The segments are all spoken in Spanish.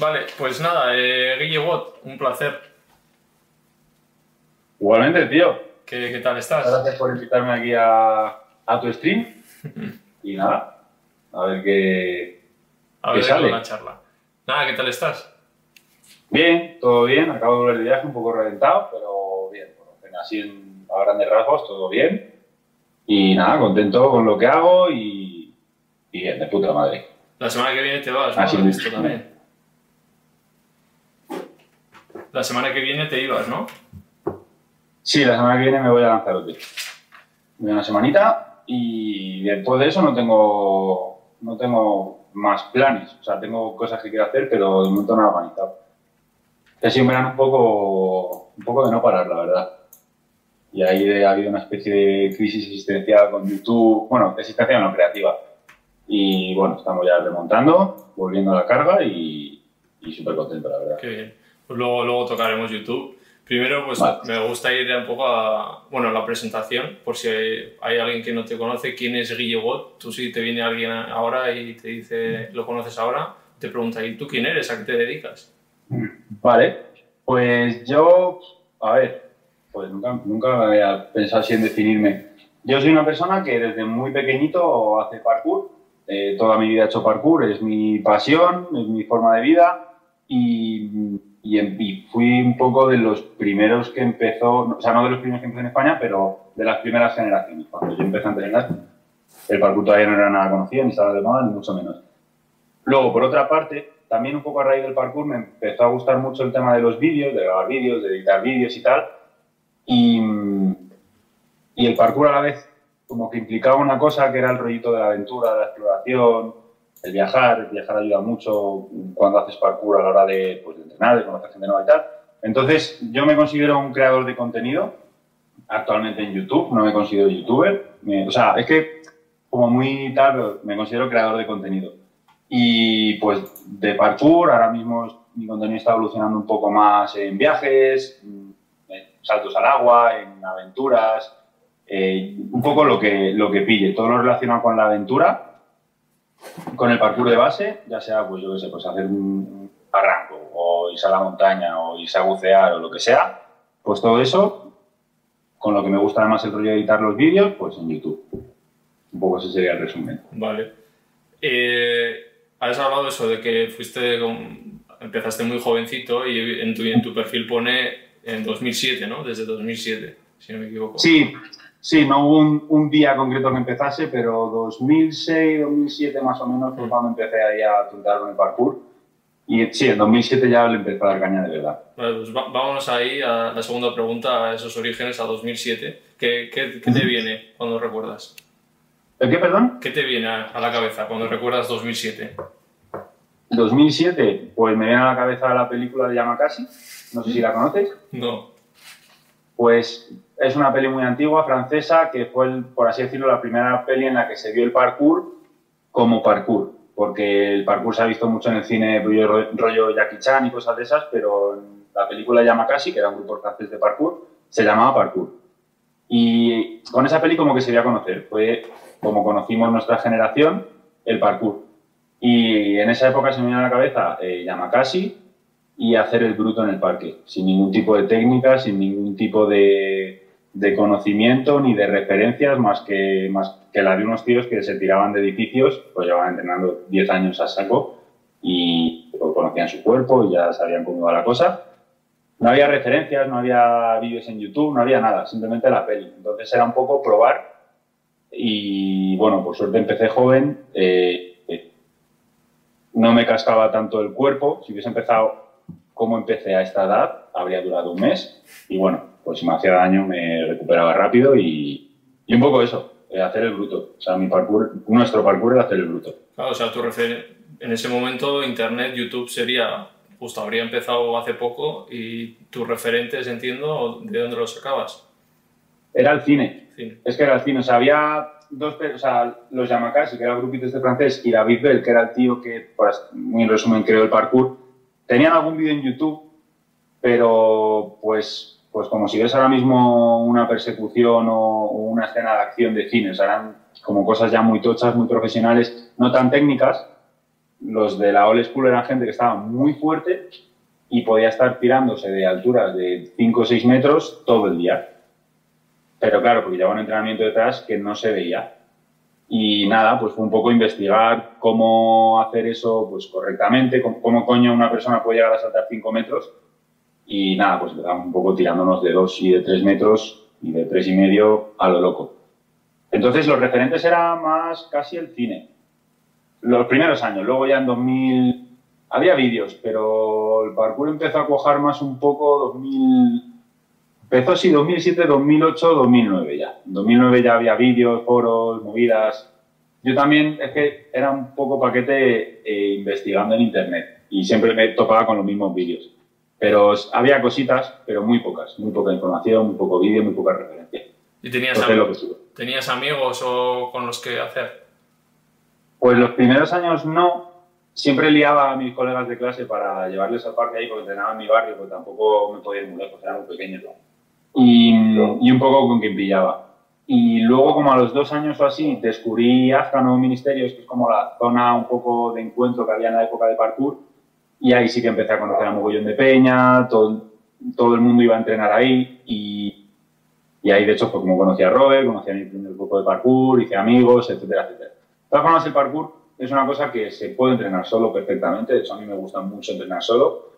Vale, pues nada, eh, Guille Watt, un placer. Igualmente, tío. ¿Qué, qué tal estás? Gracias por invitarme aquí a, a tu stream. y nada, a ver qué, A ¿Qué ver, sale? la charla. Nada, ¿qué tal estás? Bien, todo bien. Acabo de volver de viaje un poco reventado, pero bien. Bueno, así en, a grandes rasgos, todo bien. Y nada, contento con lo que hago y, y bien, de puta madre. La semana que viene te vas, ¿no? Así Lo he visto es. también. La semana que viene te ibas, ¿no? Sí, la semana que viene me voy a Lanzarote. Voy una semanita y después de eso no tengo, no tengo más planes. O sea, tengo cosas que quiero hacer, pero de momento no lo he organizado. Ha sido un verano un poco, un poco de no parar, la verdad. Y ahí ha habido una especie de crisis existencial con YouTube, bueno, existencial no creativa. Y bueno, estamos ya remontando, volviendo a la carga y, y súper contento, la verdad. Qué bien. Pues luego, luego tocaremos YouTube. Primero, pues Vale. me gusta ir un poco a, bueno, la presentación, por si hay, hay alguien que no te conoce, ¿quién es Guille Watt? Tú si te viene alguien ahora y te dice, ¿lo conoces ahora? Te pregunta, ¿y tú quién eres? ¿A qué te dedicas? Vale, pues yo, a ver, pues nunca, nunca había pensado así en definirme. Yo soy una persona que desde muy pequeñito hace parkour, eh, toda mi vida he hecho parkour, es mi pasión, es mi forma de vida y, y, em- y fui un poco de los primeros que empezó, o sea, no de los primeros que empezó en España, pero de las primeras generaciones. Cuando yo empecé a entrenar, el parkour todavía no era nada conocido, ni estaba de moda, ni mucho menos. Luego, por otra parte, también un poco a raíz del parkour me empezó a gustar mucho el tema de los vídeos, de grabar vídeos, de editar vídeos y tal. Y, y el parkour a la vez como que implicaba una cosa que era el rollito de la aventura, de la exploración, el viajar. El viajar ayuda mucho cuando haces parkour a la hora de, pues, de entrenar, de conocer gente nueva y tal. Entonces, yo me considero un creador de contenido actualmente en YouTube, no me considero youtuber. Me- o sea, es que como muy tal, me considero creador de contenido. Y pues de parkour, ahora mismo mi contenido está evolucionando un poco más en viajes, mm, en saltos al agua, en aventuras, eh, un poco lo que, lo que pille, todo lo relacionado con la aventura, con el parkour de base, ya sea, pues yo qué sé, pues hacer un barranco, o irse a la montaña, o irse a bucear, o lo que sea, pues todo eso, con lo que me gusta además el rollo de editar los vídeos, pues en YouTube. Un poco ese sería el resumen. Vale. Eh, has hablado eso de que fuiste con- empezaste muy jovencito y en tu, en tu perfil pone en 2007, ¿no? Desde 2007, si no me equivoco. Sí, sí, no hubo un, un día concreto que empezase, pero 2006, 2007 más o menos fue cuando empecé ahí a tuntar con el parkour. Y sí, en 2007 ya le empecé a dar caña de verdad. Vale, pues va- vámonos ahí a la segunda pregunta, a esos orígenes, a 2007. ¿Qué, qué, qué te viene cuando recuerdas? ¿El qué, perdón? ¿Qué te viene a, a la cabeza cuando recuerdas 2007? 2007, pues me viene a la cabeza la película de Yamakasi, no sé si la conoces. No. Pues es una peli muy antigua, francesa, que fue, el- por así decirlo, la primera peli en la que se vio el parkour como parkour. Porque el parkour se ha visto mucho en el cine rollo, rollo Jackie Chan y cosas de esas, pero en la película Yamakasi, que era un grupo francés de parkour, se llamaba parkour. Y con esa peli como que se dio a conocer. Fue como conocimos nuestra generación el parkour. Y en esa época se me vino a la cabeza eh, Yamakasi, y hacer el bruto en el parque, sin ningún tipo de técnica, sin ningún tipo de, de conocimiento ni de referencias, más que, más que la de unos tíos que se tiraban de edificios, pues llevaban entrenando 10 años a saco y pues, conocían su cuerpo y ya sabían cómo iba la cosa. No había referencias, no había vídeos en YouTube, no había nada, simplemente la peli. Entonces era un poco probar y bueno, por suerte empecé joven, eh, eh, no me cascaba tanto el cuerpo, si hubiese empezado como empecé a esta edad, habría durado un mes y bueno, pues si me hacía daño me recuperaba rápido y, y un poco eso, eh, hacer el bruto. O sea, mi parkour, nuestro parkour era hacer el bruto. Claro, o sea, tu refer- en ese momento Internet, YouTube sería, justo habría empezado hace poco y tus referentes, entiendo, ¿de dónde los sacabas? Era el cine, Cine. es que era el cine, o sea, había dos, o sea, los Yamakasi, que era el grupito este francés, y David Bell, que era el tío que, muy en resumen, creó el parkour, tenían algún vídeo en YouTube, pero pues, pues como si ves ahora mismo una persecución o, una escena de acción de cine, eran como cosas ya muy tochas, muy profesionales, no tan técnicas, los de la old school eran gente que estaba muy fuerte y podía estar tirándose de alturas de 5 o 6 metros todo el día. Pero claro, porque llevaba un entrenamiento detrás que no se veía. Y nada, pues fue un poco investigar cómo hacer eso pues correctamente, cómo, coño una persona puede llegar a saltar 5 metros. Y nada, pues empezamos un poco tirándonos de 2 y de 3 metros y de 3 y medio a lo loco. Entonces los referentes eran más casi el cine. Los primeros años, luego ya en 2000 había vídeos, pero el parkour empezó a cuajar más un poco 2000 Empezó así 2007, 2008, 2009 ya. En 2009 ya había vídeos, foros, movidas. Yo también es que era un poco paquete eh, investigando en internet y siempre me topaba con los mismos vídeos. Pero había cositas, pero muy pocas. Muy poca información, muy poco vídeo, muy poca referencia. ¿Y tenías, amigos, tenías amigos o con los que hacer? Pues los primeros años no. Siempre liaba a mis colegas de clase para llevarles al parque ahí porque entrenaba en mi barrio, porque tampoco me podía ir muy lejos, era muy pequeño y, y un poco con quien pillaba. Y luego, como a los dos años o así, descubrí Azca Nuevo Ministerios, que es como la zona un poco de encuentro que había en la época de parkour. Y ahí sí que empecé a conocer a Mogollón de Peña, todo, todo el mundo iba a entrenar ahí. Y, y ahí, de hecho, fue como conocí a Robert, conocí a mi primer grupo de parkour, hice amigos, etcétera, etcétera. De todas formas, el parkour es una cosa que se puede entrenar solo perfectamente. De hecho, a mí me gusta mucho entrenar solo.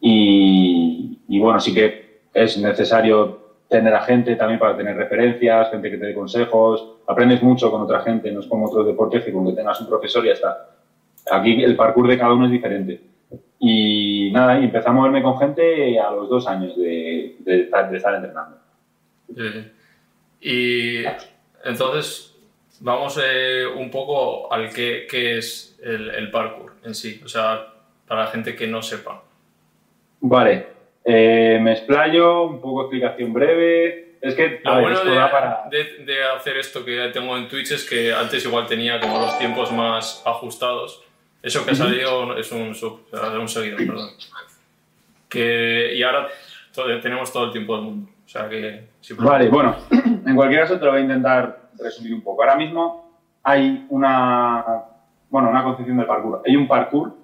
Y, y bueno, sí que es necesario tener a gente también para tener referencias, gente que te dé consejos, aprendes mucho con otra gente, no es como otros deportes que con que tengas un profesor y ya está. Aquí el parkour de cada uno es diferente. Y nada, y empecé a moverme con gente a los dos años de, de, estar, entrenando. Y entonces, vamos eh, un poco al qué, qué es el, el, parkour en sí, o sea, para la gente que no sepa. Vale, eh, me explayo, un poco explicación breve. Es que lo bueno de, hacer esto que tengo en Twitch es que antes igual tenía como los tiempos más ajustados. Eso que ha salido es un sub, un seguidor, perdón. Que, y ahora tenemos todo el tiempo del mundo. O sea que, vale, bueno, en cualquier caso te lo voy a intentar resumir un poco. Ahora mismo hay una, bueno, una concepción del parkour. Hay un parkour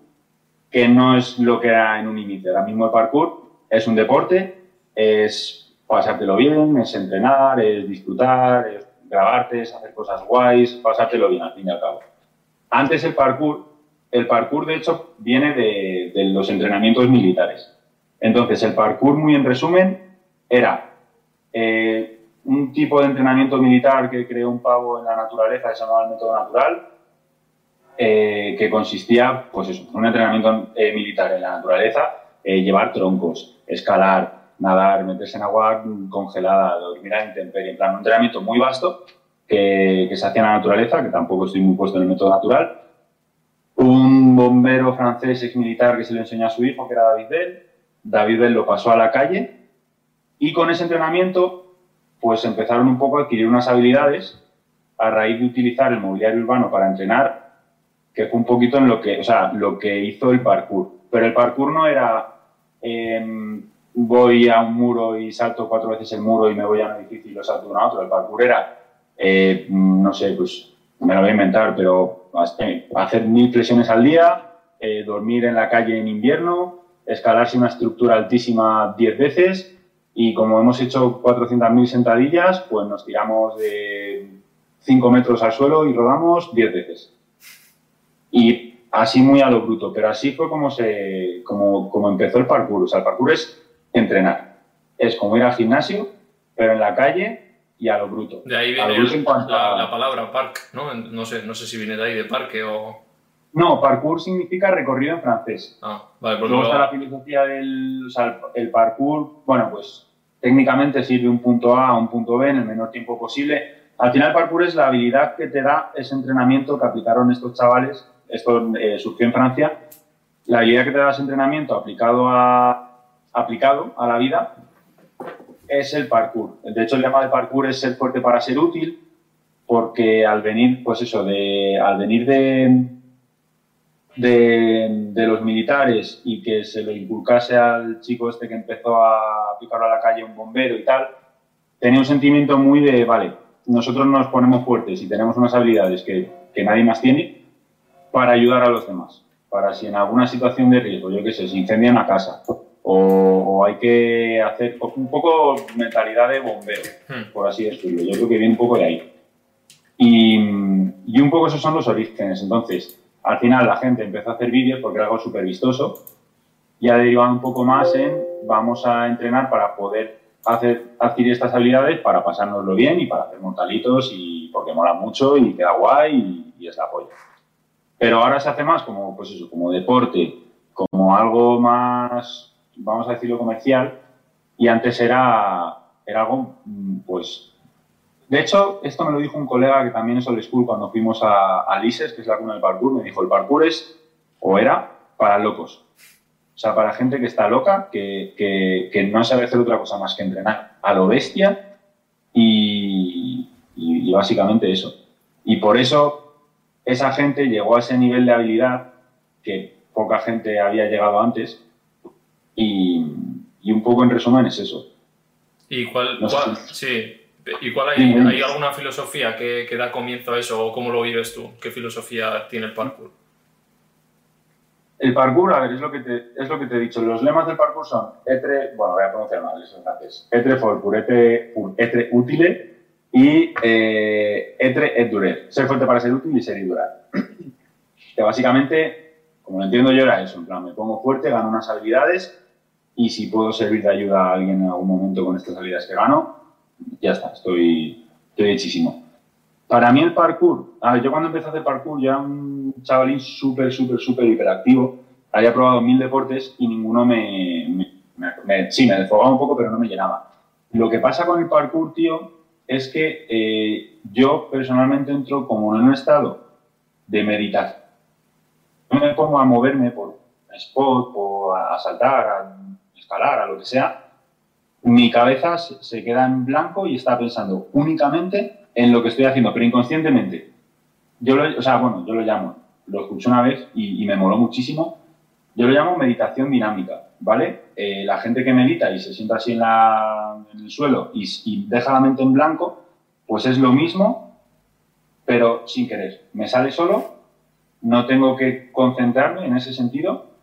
que no es lo que era en un inicio. Ahora mismo el parkour es un deporte, es pasártelo bien, es entrenar, es disfrutar, es grabarte, es hacer cosas guays, pasártelo bien al fin y al cabo. Antes el parkour, el parkour de hecho viene de, los entrenamientos militares. Entonces el parkour, muy en resumen, era eh, un tipo de entrenamiento militar que creó un pavo en la naturaleza, que se llamaba el método natural, eh, que consistía, pues eso, un entrenamiento eh, militar en la naturaleza, llevar troncos, escalar, nadar, meterse en agua congelada, dormir a intemperie, en plan un entrenamiento muy vasto que, se hacía en la naturaleza, que tampoco estoy muy puesto en el método natural. Un bombero francés ex militar que se lo enseñó a su hijo, que era David Bell. David Bell lo pasó a la calle y con ese entrenamiento pues empezaron un poco a adquirir unas habilidades a raíz de utilizar el mobiliario urbano para entrenar, que fue un poquito en lo que, o sea, lo que hizo el parkour. Pero el parkour no era Em, voy a un muro y salto cuatro veces el muro y me voy a un edificio y lo salto uno a otro. El parkour era, eh, no sé, pues me lo voy a inventar, pero hacer mil flexiones al día, eh, dormir en la calle en invierno, escalarse una estructura altísima diez veces y como hemos hecho 400.000 sentadillas, pues nos tiramos de 5 metros al suelo y rodamos 10 veces. Y así muy a lo bruto, pero así fue como, se, como, como empezó el parkour. O sea, el parkour es entrenar. Es como ir al gimnasio, pero en la calle y a lo bruto. De ahí viene la, palabra park, ¿no? No sé, no sé si viene de ahí, de parque o... No, parkour significa recorrido en francés. Ah, vale, pues Luego está la filosofía del... O sea, el parkour, bueno, pues técnicamente sirve un punto A a un punto B en el menor tiempo posible. Al final, el parkour es la habilidad que te da ese entrenamiento que aplicaron estos chavales esto eh, surgió en Francia, la habilidad que te da ese entrenamiento aplicado a, aplicado a la vida es el parkour. De hecho, el lema de parkour es ser fuerte para ser útil, porque al venir, pues eso, de, al venir de, de, los militares y que se lo inculcase al chico este que empezó a aplicarlo a la calle, un bombero y tal, tenía un sentimiento muy de, vale, nosotros nos ponemos fuertes y tenemos unas habilidades que, que nadie más tiene, para ayudar a los demás, para si en alguna situación de riesgo, yo qué sé, se incendia una casa o, hay que hacer un poco mentalidad de bombero, hmm. por así decirlo. Yo creo que viene un poco de ahí. Y, y un poco esos son los orígenes. Entonces, al final la gente empezó a hacer vídeos porque era algo súper vistoso y ha derivado un poco más en vamos a entrenar para poder hacer, adquirir estas habilidades para pasárnoslo bien y para hacer mortalitos y porque mola mucho y queda guay y, es la polla. Pero ahora se hace más como, pues eso, como deporte, como algo más vamos a decirlo comercial, y antes era, era algo, mm, pues... De hecho, esto me lo dijo un colega que también es old school cuando fuimos a, a Lises, que es la cuna del parkour, me dijo, el parkour es, o era, para locos. O sea, para gente que está loca, que, que, que no sabe hacer otra cosa más que entrenar a lo bestia y, y, y básicamente eso. Y por eso esa gente llegó a ese nivel de habilidad que poca gente había llegado antes y, un poco en resumen es eso. ¿Y cuál, sí, ¿Y cuál hay, hay alguna filosofía que, que, da comienzo a eso o cómo lo vives tú? ¿Qué filosofía tiene el parkour? El parkour, a ver, es lo que te, es lo que te he dicho. Los lemas del parkour son etre, bueno, voy a pronunciar mal, eso es Etre for pur, etre, etre utile y eh, etre et durer. Ser fuerte para ser útil y ser y durar. que básicamente, como lo entiendo yo, era eso. En plan, me pongo fuerte, gano unas habilidades y si puedo servir de ayuda a alguien en algún momento con estas habilidades que gano, ya está, estoy, estoy hechísimo. Para mí el parkour, a ver, yo cuando empecé a hacer parkour ya un chavalín súper, súper, súper hiperactivo. Había probado mil deportes y ninguno me, me, sí, me desfogaba un poco, pero no me llenaba. Lo que pasa con el parkour, tío, es que eh, yo personalmente entro como en un estado de meditación. Me pongo a moverme por spot, o a saltar, a escalar, a lo que sea, mi cabeza se queda en blanco y está pensando únicamente en lo que estoy haciendo, pero inconscientemente. Yo lo, o sea, bueno, yo lo llamo, lo escuché una vez y, me moló muchísimo. Yo lo llamo meditación dinámica, ¿vale? Eh, la gente que medita y se sienta así en, el suelo y, y, deja la mente en blanco, pues es lo mismo, pero sin querer. Me sale solo, no tengo que concentrarme en ese sentido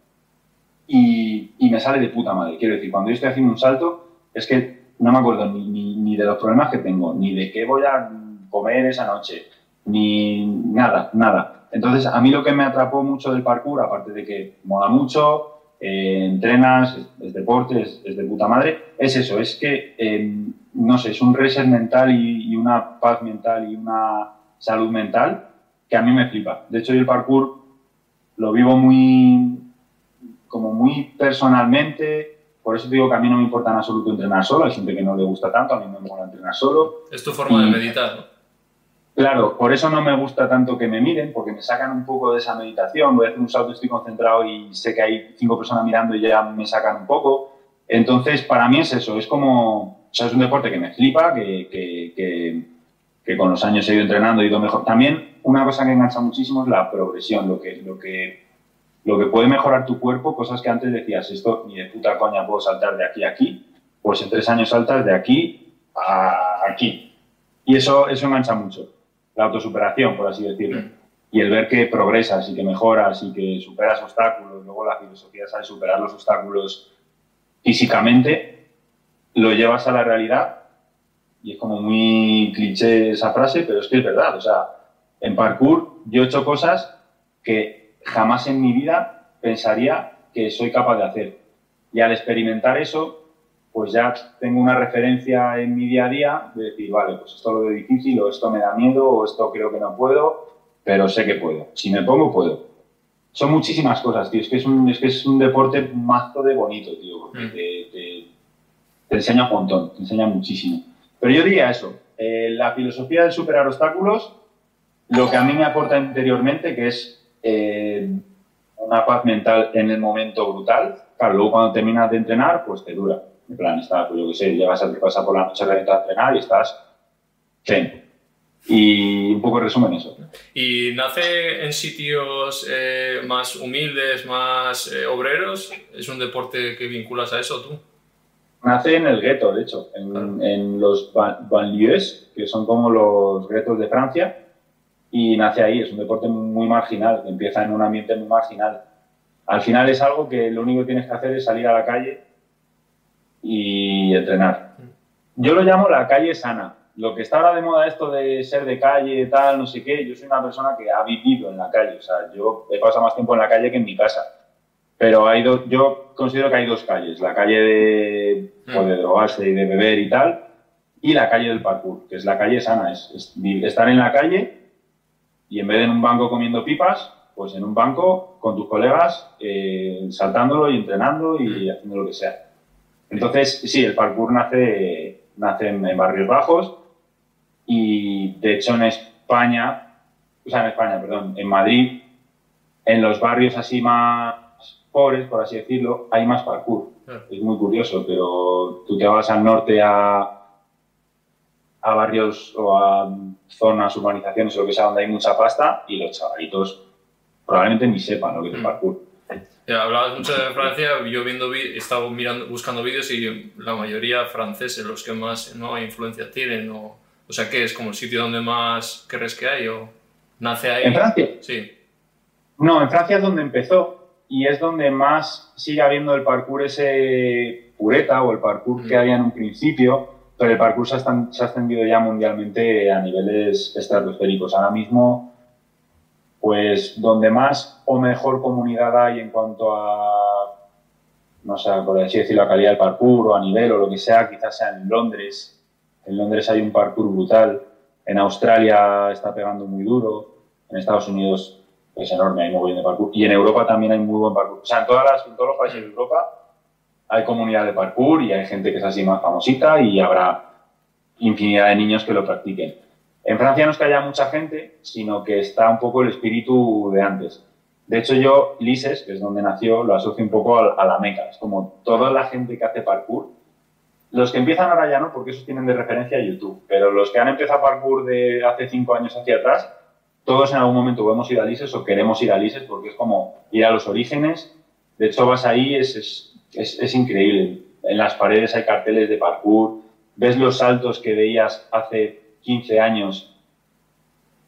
y, me sale de puta madre. Quiero decir, cuando yo estoy haciendo un salto, es que no me acuerdo ni, ni, de los problemas que tengo, ni de qué voy a comer esa noche, ni nada, nada. Entonces, a mí lo que me atrapó mucho del parkour, aparte de que mola mucho, eh, entrenas, es, deporte, es, de puta madre, es eso, es que, em, no sé, es un reset mental y, y, una paz mental y una salud mental que a mí me flipa. De hecho, yo el parkour lo vivo muy, como muy personalmente. Por eso digo que a mí no me importa en absoluto entrenar solo. Hay gente que no le gusta tanto, a mí me mola entrenar solo. Es tu forma de meditar, ¿no? Claro, por eso no me gusta tanto que me miren, porque me sacan un poco de esa meditación. Voy a hacer un salto, estoy concentrado y sé que hay cinco personas mirando y ya me sacan un poco. Entonces, para mí es eso, es como, o sea, es un deporte que me flipa, que, que, que, con los años he ido entrenando, he ido mejor. También una cosa que engancha muchísimo es la progresión, lo que, lo que lo que puede mejorar tu cuerpo, cosas que antes decías, esto ni de puta coña puedo saltar de aquí a aquí, pues en tres años saltas de aquí a aquí. Y eso, eso engancha mucho, la autosuperación, por así decirlo. Y el ver que progresas y que mejoras y que superas obstáculos, luego la filosofía sabe superar los obstáculos físicamente, lo llevas a la realidad y es como muy cliché esa frase, pero es que es verdad. O sea, en parkour yo he hecho cosas que jamás en mi vida pensaría que soy capaz de hacer. Y al experimentar eso, pues ya tengo una referencia en mi día a día de decir, vale, pues esto lo veo difícil, o esto me da miedo, o esto creo que no puedo, pero sé que puedo. Si me pongo, puedo. Son muchísimas cosas, tío. Es que es un, es que es un deporte mazo de bonito, tío. Porque mm. te, te, enseña un montón, te enseña muchísimo. Pero yo diría eso. Eh, la filosofía de superar obstáculos, lo que a mí me aporta interiormente, que es eh, una paz mental en el momento brutal. Claro, luego cuando terminas de entrenar, pues te dura. En plan, está, pues yo qué sé, llegas a pasar por la noche a entrenar y estás zen. Y un poco resumen eso. ¿Y nace en sitios eh, más humildes, más eh, obreros? ¿Es un deporte que vinculas a eso tú? Nace en el gueto, de hecho, en, en los banlieues, que son como los guetos de Francia y nace ahí. Es un deporte muy marginal, que empieza en un ambiente muy marginal. Al final es algo que lo único que tienes que hacer es salir a la calle y entrenar. Yo lo llamo la calle sana. Lo que está ahora de moda esto de ser de calle, tal, no sé qué, yo soy una persona que ha vivido en la calle. O sea, yo he pasado más tiempo en la calle que en mi casa. Pero hay yo considero que hay dos calles. La calle de, pues, de drogarse y de beber y tal, y la calle del parkour, que es la calle sana. Es, estar en la calle y en vez de en un banco comiendo pipas, pues en un banco con tus colegas, eh, saltándolo y entrenando y haciendo lo que sea. Entonces, sí, el parkour nace, nace en, barrios bajos y de hecho en España, o sea, en España, perdón, en Madrid, en los barrios así más pobres, por así decirlo, hay más parkour. Es muy curioso, pero tú te vas al norte a, a barrios o a zonas, urbanizaciones o lo que sea, donde hay mucha pasta y los chavalitos probablemente ni sepan lo que es el mm. parkour. hablabas mucho de Francia, yo viendo, he estado mirando, buscando vídeos y la mayoría franceses, los que más ¿no? influencia tienen, o, o sea, ¿qué es? ¿Como el sitio donde más crees que hay o nace ahí? ¿En Francia? Sí. No, en Francia es donde empezó y es donde más sigue habiendo el parkour ese pureta o el parkour que mm. había en un principio, pero el parkour se ha, se ha extendido ya mundialmente a niveles estratosféricos. Ahora mismo pues donde más o mejor comunidad hay en cuanto a, no sé, por así decirlo, la calidad del parkour o a nivel o lo que sea, quizás sea en Londres. En Londres hay un parkour brutal, en Australia está pegando muy duro, en Estados Unidos es enorme, hay muy buen de parkour, y en Europa también hay muy buen parkour. O sea, en, todas las, en todos los países de Europa hay comunidad de parkour y hay gente que es así más famosita y habrá infinidad de niños que lo practiquen. En Francia no es que haya mucha gente, sino que está un poco el espíritu de antes. De hecho, yo, Lises, que es donde nació, lo asocio un poco a, la meca. Es como toda la gente que hace parkour. Los que empiezan ahora ya no, porque esos tienen de referencia YouTube, pero los que han empezado parkour de hace cinco años hacia atrás, todos en algún momento podemos ir a Lises o queremos ir a Lises porque es como ir a los orígenes. De hecho, vas ahí, es, es increíble. En las paredes hay carteles de parkour, ves los saltos que veías hace 15 años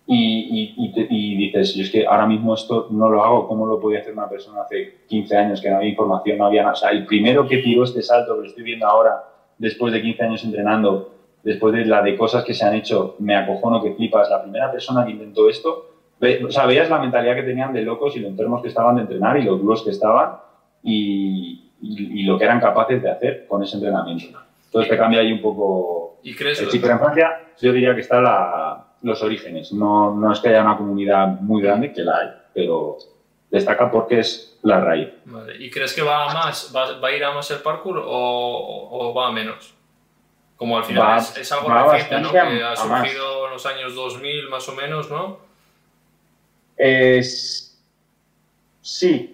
y, y, dices, yo es que ahora mismo esto no lo hago, ¿cómo lo podía hacer una persona hace 15 años que no había información, no había nada? O sea, el primero que tiró este salto que lo estoy viendo ahora, después de 15 años entrenando, después de la de cosas que se han hecho, me acojono que flipas, la primera persona que intentó esto, o sea, veías la mentalidad que tenían de locos y lo enfermos que estaban de entrenar y los duros que estaban y, y, lo que eran capaces de hacer con ese entrenamiento. Entonces te cambia ahí un poco ¿Y crees el chip. en Francia yo diría que están los orígenes. No, no es que haya una comunidad muy grande, que la hay, pero destaca porque es la raíz. ¿Y crees que va a más, va, va, a ir a más el parkour o, o va a menos? Como al final es, algo reciente, ¿no? Que ha surgido en los años 2000 más o menos, ¿no? Es... Sí,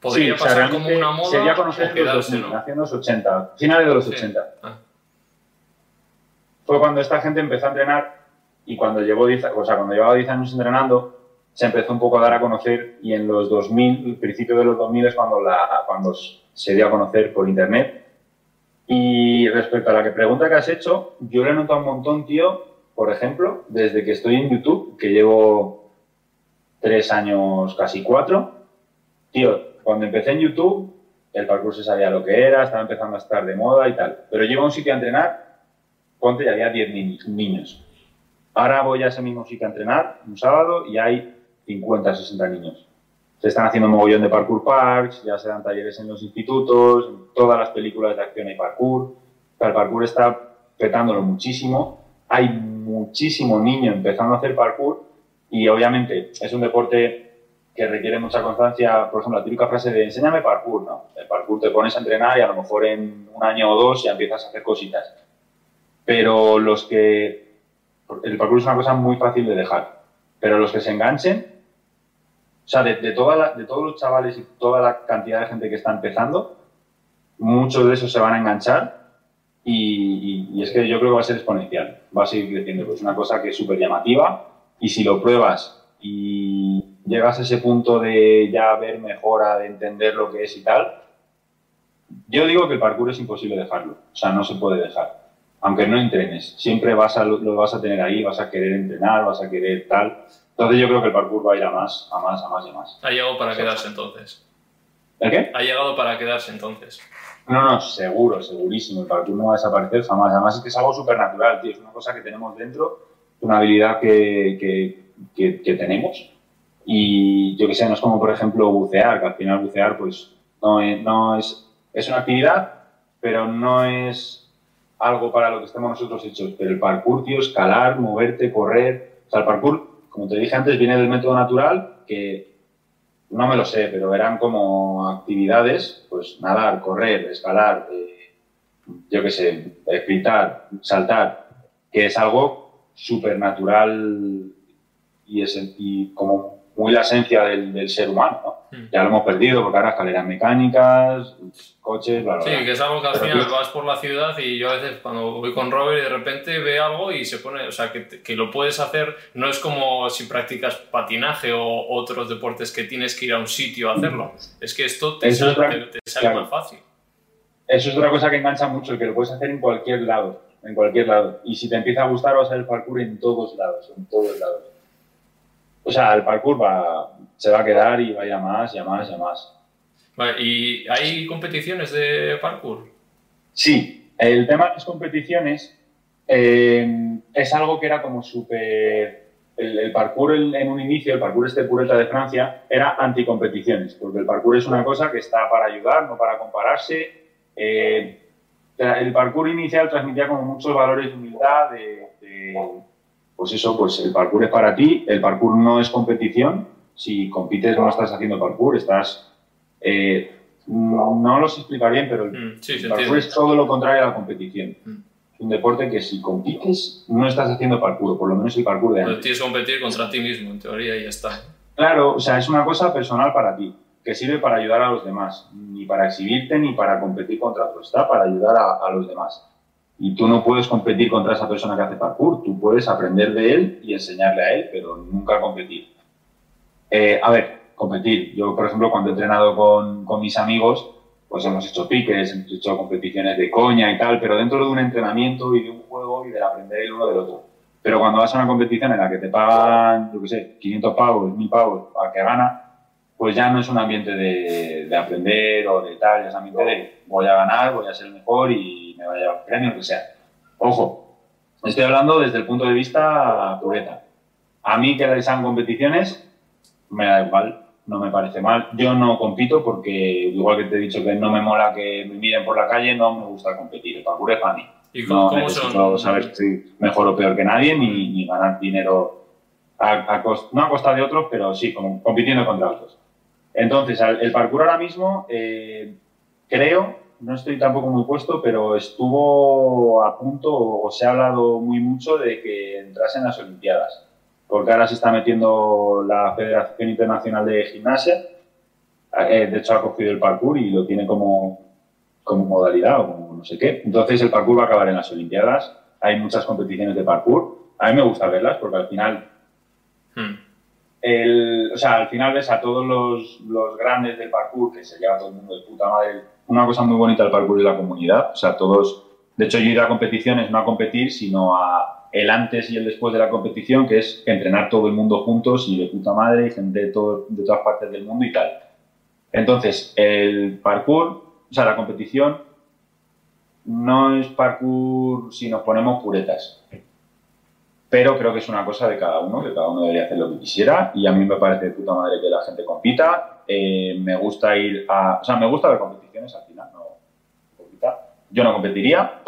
Podría pasar como una moda sería conocer los 2000, ¿no? los 80, finales de los 80. Ah. Fue cuando esta gente empezó a entrenar y cuando, llevó 10, o sea, cuando llevaba 10 años entrenando, se empezó un poco a dar a conocer y en los 2000, el principio de los 2000 es cuando, la, cuando se dio a conocer por internet. Y respecto a la que pregunta que has hecho, yo le he notado un montón, tío, por ejemplo, desde que estoy en YouTube, que llevo tres años, casi cuatro, tío, cuando empecé en YouTube, el parkour se sabía lo que era, estaba empezando a estar de moda y tal. Pero llego a un sitio a entrenar, ponte, y había 10 niños. Ahora voy a ese mismo sitio a entrenar un sábado y hay 50, 60 niños. Se están haciendo un mogollón de parkour parks, ya se dan talleres en los institutos, en todas las películas de acción hay parkour. el parkour está petándolo muchísimo. Hay muchísimo niño empezando a hacer parkour y obviamente es un deporte que requiere mucha constancia, por ejemplo, la típica frase de enséñame parkour, ¿no? El parkour te pones a entrenar y a lo mejor en un año o dos ya empiezas a hacer cositas. Pero los que... El parkour es una cosa muy fácil de dejar, pero los que se enganchen, o sea, de, de, toda de todos los chavales y toda la cantidad de gente que está empezando, muchos de esos se van a enganchar y, y, es que yo creo que va a ser exponencial, va a seguir creciendo. Es una cosa que es súper llamativa y si lo pruebas y llegas a ese punto de ya ver mejora, de entender lo que es y tal, yo digo que el parkour es imposible dejarlo, o sea, no se puede dejar. Aunque no entrenes, siempre vas a, lo vas a tener ahí, vas a querer entrenar, vas a querer tal. Entonces yo creo que el parkour va a ir a más, a más, a más y a más. Ha llegado para quedarse entonces. ¿El qué? Ha llegado para quedarse entonces. No, no, seguro, segurísimo. El parkour no va a desaparecer jamás. Además es que es algo súper natural, tío. Es una cosa que tenemos dentro, una habilidad que, que, que, que tenemos. Y yo que sé, no es como, por ejemplo, bucear, que al final bucear, pues, no es, no es, es una actividad, pero no es algo para lo que estemos nosotros hechos. Pero el parkour, tío, escalar, moverte, correr. O sea, el parkour, como te dije antes, viene del método natural, que no me lo sé, pero eran como actividades, pues nadar, correr, escalar, eh, yo qué sé, gritar, saltar, que es algo súper natural y, es, y como muy la esencia del, del ser humano, ¿no? Mm. Ya lo hemos perdido porque ahora escaleras mecánicas, coches, bla, bla, Sí, bla. que es algo que al final vas por la ciudad y yo a veces cuando voy con Robert y de repente ve algo y se pone, o sea, que, que lo puedes hacer, no es como si practicas patinaje o otros deportes que tienes que ir a un sitio a hacerlo. Es que esto te, Eso es sale, otra- te- te sale claro. más fácil. Eso es otra cosa que engancha mucho, que lo puedes hacer en cualquier lado, en cualquier lado. Y si te empieza a gustar, vas a hacer el parkour en todos lados, en todos lados. O sea, el parkour va, se va a quedar y va a ir a más y a más y a más. Vale, ¿Y hay competiciones de parkour? Sí, el tema de las competiciones eh, es algo que era como súper... El, el parkour en, en un inicio, el parkour este pureta de Francia, era anticompeticiones, porque el parkour es una cosa que está para ayudar, no para compararse. Eh, el parkour inicial transmitía como muchos valores de humildad, de, de, pues eso, pues el parkour es para ti, el parkour no es competición, si compites no estás haciendo parkour, estás... eh, no, no los explicar bien, pero el Mm, sí, parkour es todo lo contrario a la competición. Mm. Es un deporte que si compites no estás haciendo parkour, por lo menos el parkour de Pero antes. tienes que competir contra ti mismo, en teoría, y ya está. Claro, o sea, es una cosa personal para ti, que sirve para ayudar a los demás, ni para exhibirte ni para competir contra otro, está para ayudar a, a los demás. Y tú no puedes competir contra esa persona que hace parkour, tú puedes aprender de él y enseñarle a él, pero nunca competir. Eh, a ver, competir. Yo, por ejemplo, cuando he entrenado con, con mis amigos, pues hemos hecho piques, hemos hecho competiciones de coña y tal, pero dentro de un entrenamiento y de un juego y del aprender el uno del otro. Pero cuando vas a una competición en la que te pagan, yo qué sé, 500 pavos, 1000 pavos para que gana, pues ya no es un ambiente de, de aprender o de tal, ya es un ambiente de voy a ganar, voy a ser mejor y me voy a llevar un premio, lo que sea. Ojo, estoy hablando desde el punto de vista pureta. A mí que sean competiciones, me da igual, no me parece mal. Yo no compito porque, igual que te he dicho que no me mola que me miren por la calle, no me gusta competir. El parkour es para mí. ¿Y cómo, No cómo necesito son? saber si mejor o peor que nadie, ni, ni ganar dinero a, a costa, no a costa de otros, pero sí, como compitiendo contra otros. Entonces, el parkour ahora mismo, eh, creo, no estoy tampoco muy puesto, pero estuvo a punto, o se ha hablado muy mucho de que entrase en las Olimpiadas. Porque ahora se está metiendo la Federación Internacional de Gimnasia, eh, de hecho ha cogido el parkour y lo tiene como, como modalidad o como no sé qué. Entonces el parkour va a acabar en las Olimpiadas. Hay muchas competiciones de parkour. A mí me gusta verlas porque al final, Mm. el, o sea, al final ves a todos los, los grandes del parkour que se lleva todo el mundo de puta madre. Una cosa muy bonita del parkour es la comunidad. O sea, todos, de hecho yo he ido a competiciones no a competir, sino a el antes y el después de la competición, que es entrenar todo el mundo juntos y de puta madre y gente de, todo, de todas partes del mundo y tal. Entonces, el parkour, o sea, la competición no es parkour si nos ponemos puretas. Pero creo que es una cosa de cada uno, que cada uno debería hacer lo que quisiera. Y a mí me parece de puta madre que la gente compita. Eh, me gusta ir a. O sea, me gusta ver competiciones al final, no. Yo no competiría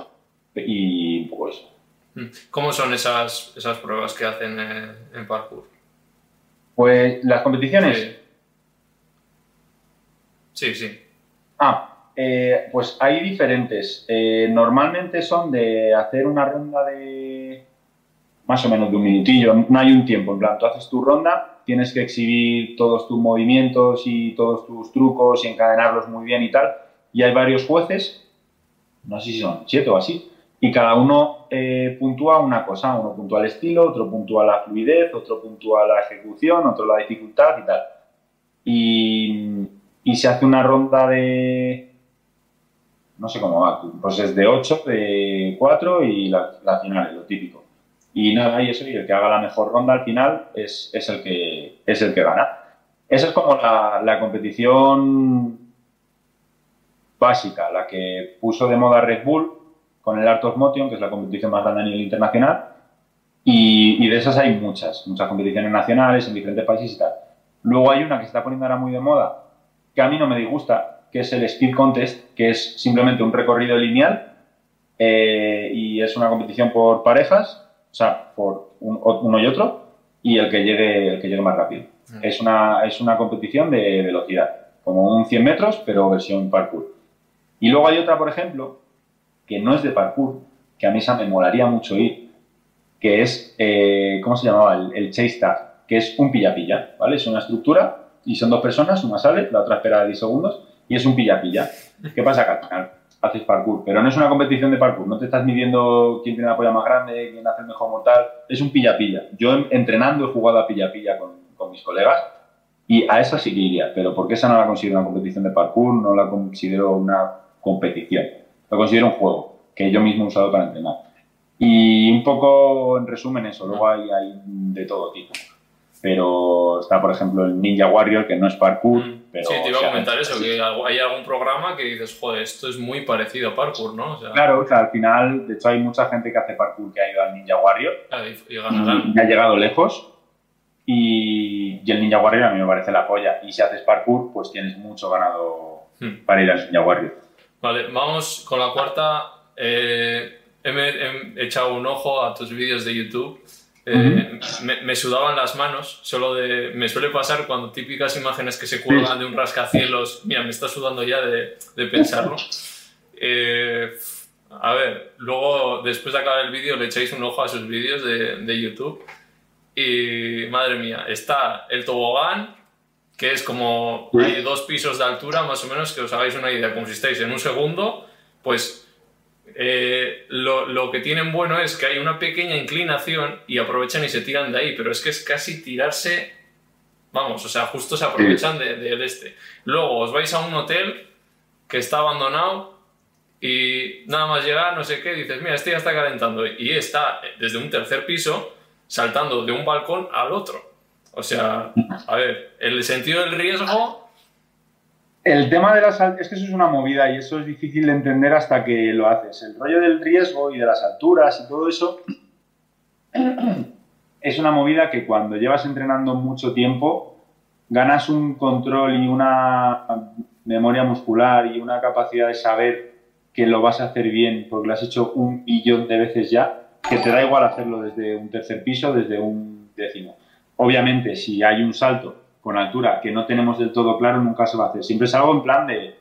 y un poco eso. Mm. ¿Cómo son esas, esas pruebas que hacen en parkour? Pues las competiciones. Sí. Sí, sí. Ah, eh, pues hay diferentes. Eh, normalmente son de hacer una ronda de más o menos de un minutillo. No hay un tiempo. En plan, tú haces tu ronda, tienes que exhibir todos tus movimientos y todos tus trucos y encadenarlos muy bien y tal. Y hay varios jueces, no sé si son siete o así, y cada uno eh, puntúa una cosa. Uno puntúa el estilo, otro puntúa la fluidez, otro puntúa la ejecución, otro la dificultad y tal. Y, y se hace una ronda de. No sé cómo va, pues es de 8, de 4 y la, la final, lo típico. Y nada, y eso, y el que haga la mejor ronda al final es, es, el, que, es el que gana. Esa es como la, la competición básica, la que puso de moda Red Bull con el Art of Motion, que es la competición más grande a nivel internacional, y, de esas hay muchas, muchas competiciones nacionales en diferentes países y tal. Luego hay una que se está poniendo ahora muy de moda, que a mí no me disgusta, que es el Speed Contest, que es simplemente un recorrido lineal eh, y es una competición por parejas, o sea, por uno y otro, y el que llegue, el que llegue más rápido. Mm. Es, una, es una competición de velocidad, como un 100 metros, pero versión parkour. Y luego hay otra, por ejemplo, que no es de parkour, que a mí esa me molaría mucho ir, que es, eh, ¿cómo se llamaba? El, el chase tag, que es un pilla-pilla, ¿vale? Es una estructura y son dos personas, una sale, la otra espera 10 segundos y es un pilla-pilla. ¿Qué pasa? Que al final haces parkour, pero no es una competición de parkour, no te estás midiendo quién tiene la polla más grande, quién hace el mejor mortal, es un pilla-pilla. Yo entrenando he jugado a pilla-pilla con, con, mis colegas y a esa sí que iría, pero porque esa no la considero una competición de parkour, no la considero una competición, lo considero un juego que yo mismo he usado para entrenar. Y un poco en resumen eso, luego hay, hay de todo tipo pero está, por ejemplo, el Ninja Warrior, que no es parkour. Pero, sí, te iba a comentar eso, que hay algún programa que dices, joder, esto es muy parecido a parkour, ¿no? Claro, o sea, al final, de hecho, hay mucha gente que hace parkour que ha ido al Ninja Warrior y, y, ha llegado lejos. Y, y, el Ninja Warrior a mí me parece la polla. Y si haces parkour, pues tienes mucho ganado hmm. para ir al Ninja Warrior. Vale, vamos con la cuarta. Eh, he echado un ojo a tus vídeos de YouTube eh, me, sudaban las manos, solo de... Me suele pasar cuando típicas imágenes que se cuelgan de un rascacielos, mira, me está sudando ya de, de pensarlo. Eh, a ver, luego después de acabar el vídeo le echáis un ojo a sus vídeos de, de YouTube y madre mía, está el tobogán, que es como hay dos pisos de altura más o menos, que os hagáis una idea, como si estáis en un segundo, pues eh, lo, que tienen bueno es que hay una pequeña inclinación y aprovechan y se tiran de ahí, pero es que es casi tirarse, vamos, o sea, justo se aprovechan del este. Luego os vais a un hotel que está abandonado y nada más llegar, no sé qué, dices, mira, este ya está calentando y está desde un tercer piso saltando de un balcón al otro. O sea, a ver, el sentido del riesgo el tema de las es que eso es una movida y eso es difícil de entender hasta que lo haces. El rollo del riesgo y de las alturas y todo eso es una movida que cuando llevas entrenando mucho tiempo ganas un control y una memoria muscular y una capacidad de saber que lo vas a hacer bien porque lo has hecho un billón de veces ya, que te da igual hacerlo desde un tercer piso, desde un décimo. Obviamente, si hay un salto con altura que no tenemos del todo claro, nunca se va a hacer. Siempre es algo en plan de...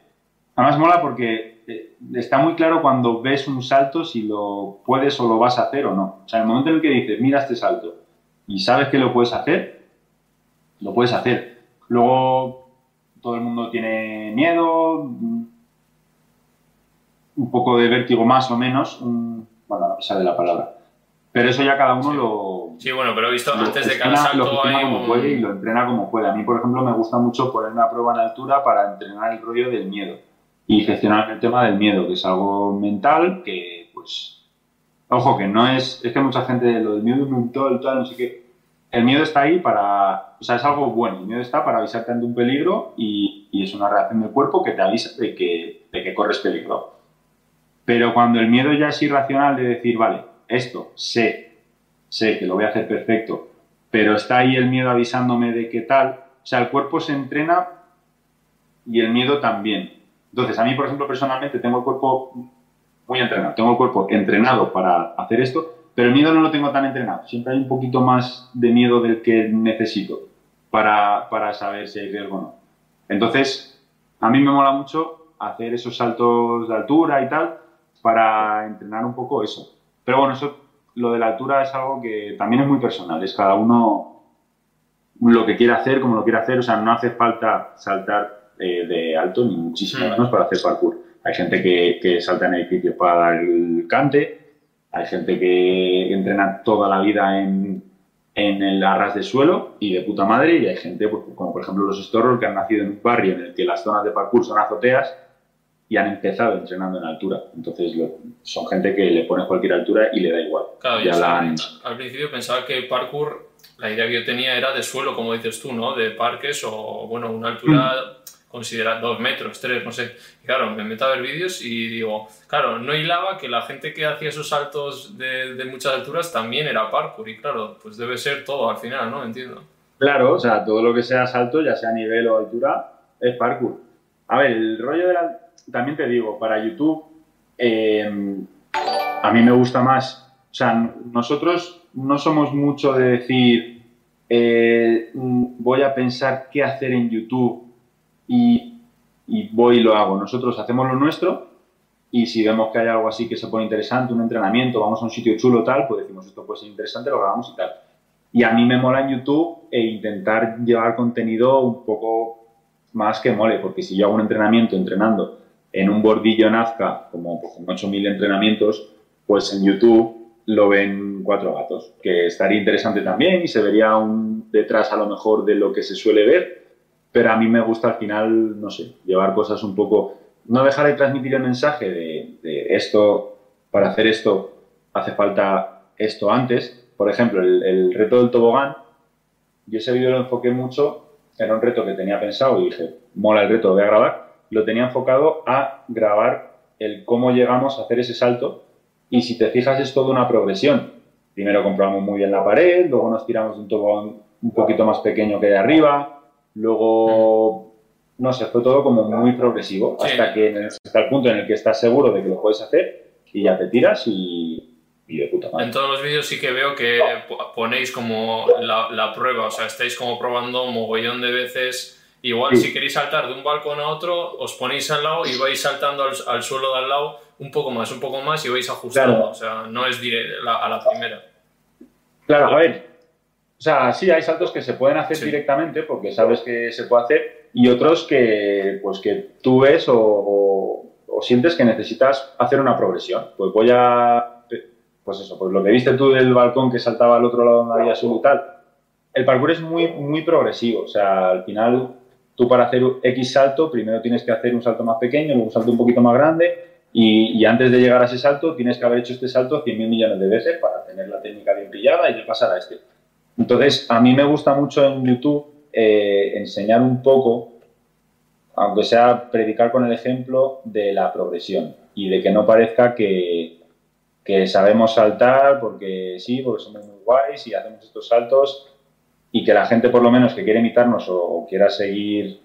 Además mola porque eh, está muy claro cuando ves un salto si lo puedes o lo vas a hacer o no. O sea, en el momento en el que dices, mira este salto y sabes que lo puedes hacer, lo puedes hacer. Luego todo el mundo tiene miedo, un poco de vértigo más o menos, bueno, a pesar de la palabra. Pero eso ya cada uno lo. Sí, bueno, pero he visto antes de cada salto. Lo como puede y lo entrena como puede. A mí, por ejemplo, me gusta mucho poner una prueba en altura para entrenar el rollo del miedo y gestionar el tema del miedo, que es algo mental que, pues. Ojo, que no es. Es que mucha gente lo del miedo mental, tal, no sé qué. El miedo está ahí para. O sea, es algo bueno. El miedo está para avisarte ante un peligro y, y es una reacción del cuerpo que te avisa de que, de que corres peligro. Pero cuando el miedo ya es irracional de decir, vale, esto, sé, sé que lo voy a hacer perfecto, pero está ahí el miedo avisándome de qué tal. O sea, el cuerpo se entrena y el miedo también. Entonces, a mí, por ejemplo, personalmente tengo el cuerpo muy entrenado, tengo el cuerpo entrenado para hacer esto, pero el miedo no lo tengo tan entrenado. Siempre hay un poquito más de miedo del que necesito para, para saber si hay riesgo o no. Entonces, a mí me mola mucho hacer esos saltos de altura y tal para entrenar un poco eso. Pero bueno, eso, lo de la altura es algo que también es muy personal, es cada uno lo que quiere hacer, como lo quiere hacer, o sea, no hace falta saltar eh, de alto ni muchísimo menos para hacer parkour. Hay gente que, que salta en edificios para dar el cante, hay gente que entrena toda la vida en, en el arras de suelo y de puta madre, y hay gente, pues, como por ejemplo los Storror, que han nacido en un barrio en el que las zonas de parkour son azoteas y han empezado entrenando en altura. Entonces son gente que le pone cualquier altura y le da igual. Claro, ya Al principio pensaba que parkour, la idea que yo tenía era de suelo, como dices tú, ¿no? De parques o, bueno, una altura... considera dos metros, tres, no sé. Y claro, me meto a ver vídeos y digo, claro, no hilaba que la gente que hacía esos saltos de, de muchas alturas también era parkour y claro, pues debe ser todo al final, ¿no? Entiendo. Claro, o sea, todo lo que sea salto, ya sea nivel o altura, es parkour. A ver, el rollo de la... También te digo, para YouTube, eh, a mí me gusta más... O sea, nosotros no somos mucho de decir, eh, voy a pensar qué hacer en YouTube y, y voy y lo hago. Nosotros hacemos lo nuestro y si vemos que hay algo así que se pone interesante, un entrenamiento, vamos a un sitio chulo tal, pues decimos esto puede ser interesante, lo grabamos y tal. Y a mí me mola en YouTube e intentar llevar contenido un poco más que mole, porque si yo hago un entrenamiento entrenando en un bordillo Nazca, como pues, con 8.000 entrenamientos, pues en YouTube lo ven cuatro gatos, que estaría interesante también y se vería un detrás a lo mejor de lo que se suele ver, pero a mí me gusta al final, no sé, llevar cosas un poco, no dejar de transmitir el mensaje de, de esto, para hacer esto hace falta esto antes. Por ejemplo, el, el reto del tobogán, yo ese vídeo lo enfoqué mucho, era un reto que tenía pensado y dije, mola el reto, voy a grabar, lo tenía enfocado a grabar el cómo llegamos a hacer ese salto y si te fijas es toda una progresión. Primero compramos muy bien la pared, luego nos tiramos de un tobogán un poquito más pequeño que de arriba, luego, no sé, fue todo como muy progresivo, hasta, que, hasta el punto en el que estás seguro de que lo puedes hacer y ya te tiras y, y de puta madre. En todos los vídeos sí que veo que po- ponéis como la, la prueba, o sea, estáis como probando un mogollón de veces. Igual Sí. si queréis saltar de un balcón a otro, os ponéis al lado y vais saltando al, al suelo de al lado un poco más, un poco más y vais ajustando. Claro. O sea, no es la- a la primera. Claro, a ver. O sea, sí, hay saltos que se pueden hacer Sí. directamente porque sabes que se puede hacer y otros que, pues, que tú ves o, o- o sientes que necesitas hacer una progresión. Pues voy a... Pues eso, pues lo que viste tú del balcón que saltaba al otro lado donde había su tal. El parkour es muy, muy progresivo. O sea, al final tú para hacer X salto primero tienes que hacer un salto más pequeño, luego un salto un poquito más grande y, antes de llegar a ese salto tienes que haber hecho este salto 100.000 millones de veces para tener la técnica bien pillada y pasar a este. Entonces, a mí me gusta mucho en YouTube eh, enseñar un poco, aunque sea predicar con el ejemplo de la progresión y de que no parezca que, que sabemos saltar porque sí, porque somos muy guays y hacemos estos saltos y que la gente por lo menos que quiere imitarnos o, o quiera seguir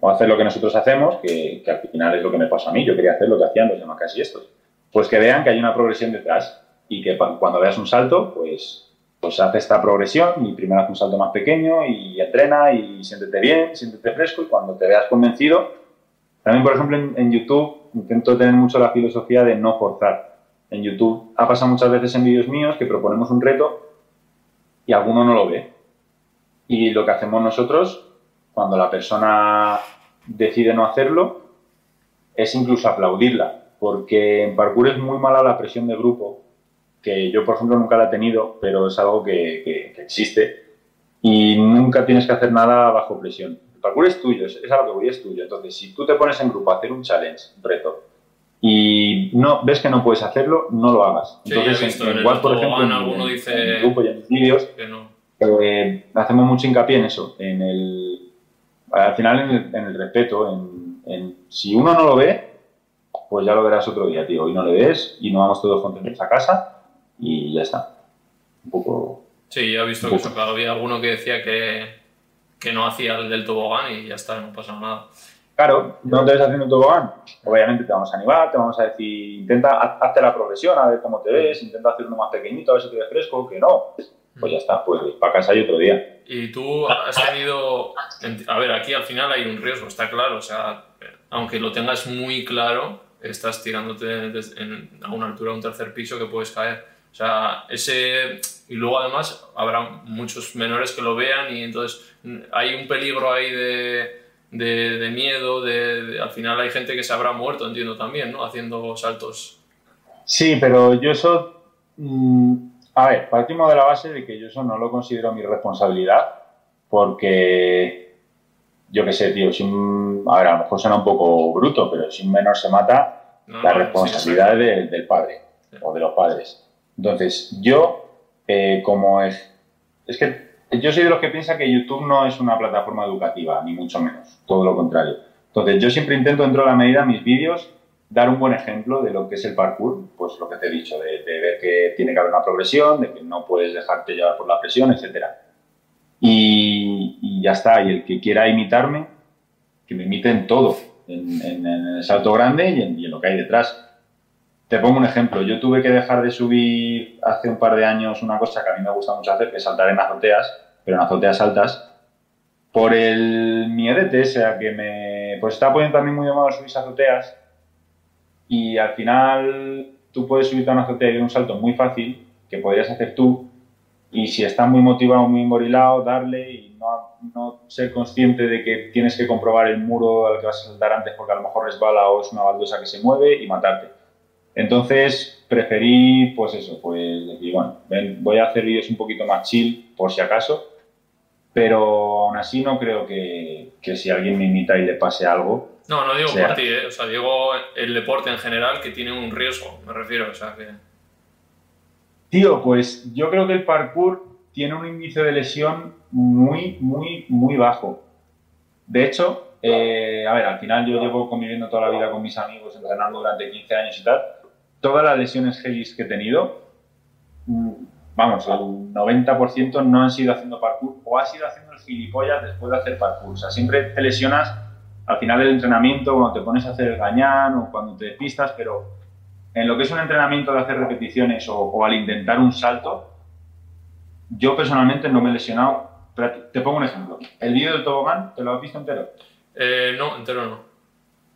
o hacer lo que nosotros hacemos, que, que al final es lo que me pasa a mí, yo quería hacer lo que hacían los demás casi estos, pues que vean que hay una progresión detrás y que cuando veas un salto, pues, pues hace esta progresión y primero hace un salto más pequeño y entrena y siéntete bien, siéntete fresco y cuando te veas convencido, también por ejemplo en, en YouTube intento tener mucho la filosofía de no forzar. En YouTube ha pasado muchas veces en vídeos míos que proponemos un reto y alguno no lo ve. Y lo que hacemos nosotros, cuando la persona decide no hacerlo, es incluso aplaudirla, porque en parkour es muy mala la presión de grupo, que yo, por ejemplo, nunca la he tenido, pero es algo que, que- que existe, y nunca tienes que hacer nada bajo presión. El parkour es tuyo, es, es algo que voy, es tuyo. Entonces, si tú te pones en grupo a hacer un challenge, un reto, y no ves que no puedes hacerlo, no lo hagas. Sí, Entonces, visto, en, en el en WhatsApp, por ejemplo, en, alguno dice- en mi grupo y en mis vídeos, Que no. Eh, hacemos mucho hincapié en eso, en el, al final en el, en el respeto, en, en si uno no lo ve, pues ya lo verás otro día, tío. Hoy no le ves y nos vamos todos contentos a casa y ya está. Un poco... Sí, ya he visto que eso, claro, había alguno que decía que, que no hacía el del tobogán y ya está, no pasa nada. Claro, no te ves haciendo un tobogán, obviamente te vamos a animar, te vamos a decir, intenta, haz- hazte la progresión, a ver cómo te ves, intenta hacer uno más pequeñito, a ver si te ves fresco, que no. Pues ya está, pues para casa y otro día. Y tú has tenido. A ver, aquí al final hay un riesgo, está claro. O sea, aunque lo tengas muy claro, estás tirándote en- a una altura de un tercer piso que puedes caer. O sea, ese. Y luego además habrá muchos menores que lo vean y entonces mm, hay un peligro ahí de, de, de miedo. De, de- al final hay gente que se habrá muerto, entiendo también, ¿no? Haciendo saltos. Sí, pero yo eso. mm, a ver, partimos de la base de que yo eso no lo considero mi responsabilidad, porque. Yo qué sé, tío, si un- A ver, a lo mejor suena un poco bruto, pero si un menor se mata, No, la responsabilidad sí, es del, del padre Sí. o de los padres. Entonces, yo, eh, como es. Es que yo soy de los que piensa que YouTube no es una plataforma educativa, ni mucho menos, todo lo contrario. Entonces, yo siempre intento, dentro de la medida, mis vídeos, dar un buen ejemplo de lo que es el parkour, pues lo que te he dicho, de, ver que tiene que haber una progresión, de que no puedes dejarte llevar por la presión, etc. Y, ya está, y el que quiera imitarme, que me imite en todo, en, el salto grande y en, lo que hay detrás. Te pongo un ejemplo, yo tuve que dejar de subir hace un par de años una cosa que a mí me gusta mucho hacer, que es saltar en azoteas, pero en azoteas altas, por el miedo ese a que me... Pues está poniendo también muy de moda subir azoteas y al final tú puedes subirte a una azotea y un salto muy fácil que podrías hacer tú y si estás muy motivado, muy engorilado, darle y no, no, ser consciente de que tienes que comprobar el muro al que vas a saltar antes porque a lo mejor resbala o es una baldosa que se mueve y matarte. Entonces preferí, pues eso, pues decir, bueno, voy a hacer vídeos un poquito más chill por si acaso, pero aún así no creo que, que si alguien me imita y le pase algo, no, no digo por ti, ¿eh? o sea, digo el deporte en general que tiene un riesgo, me refiero, o sea que... Tío, pues yo creo que el parkour tiene un índice de lesión muy, muy, muy bajo. De hecho, eh, a ver, al final yo llevo conviviendo toda la vida con mis amigos, entrenando durante 15 años y tal. Todas las lesiones heavy que he tenido, mm, vamos, el 90% no han sido haciendo parkour o ha sido haciendo el gilipollas después de hacer parkour. O sea, siempre te lesionas al final del entrenamiento, cuando te pones a hacer el gañán o cuando te despistas, pero en lo que es un entrenamiento de hacer repeticiones o, al intentar un salto, yo personalmente no me he lesionado. te pongo un ejemplo. El vídeo del tobogán, ¿te lo has visto entero? Eh, no, entero no.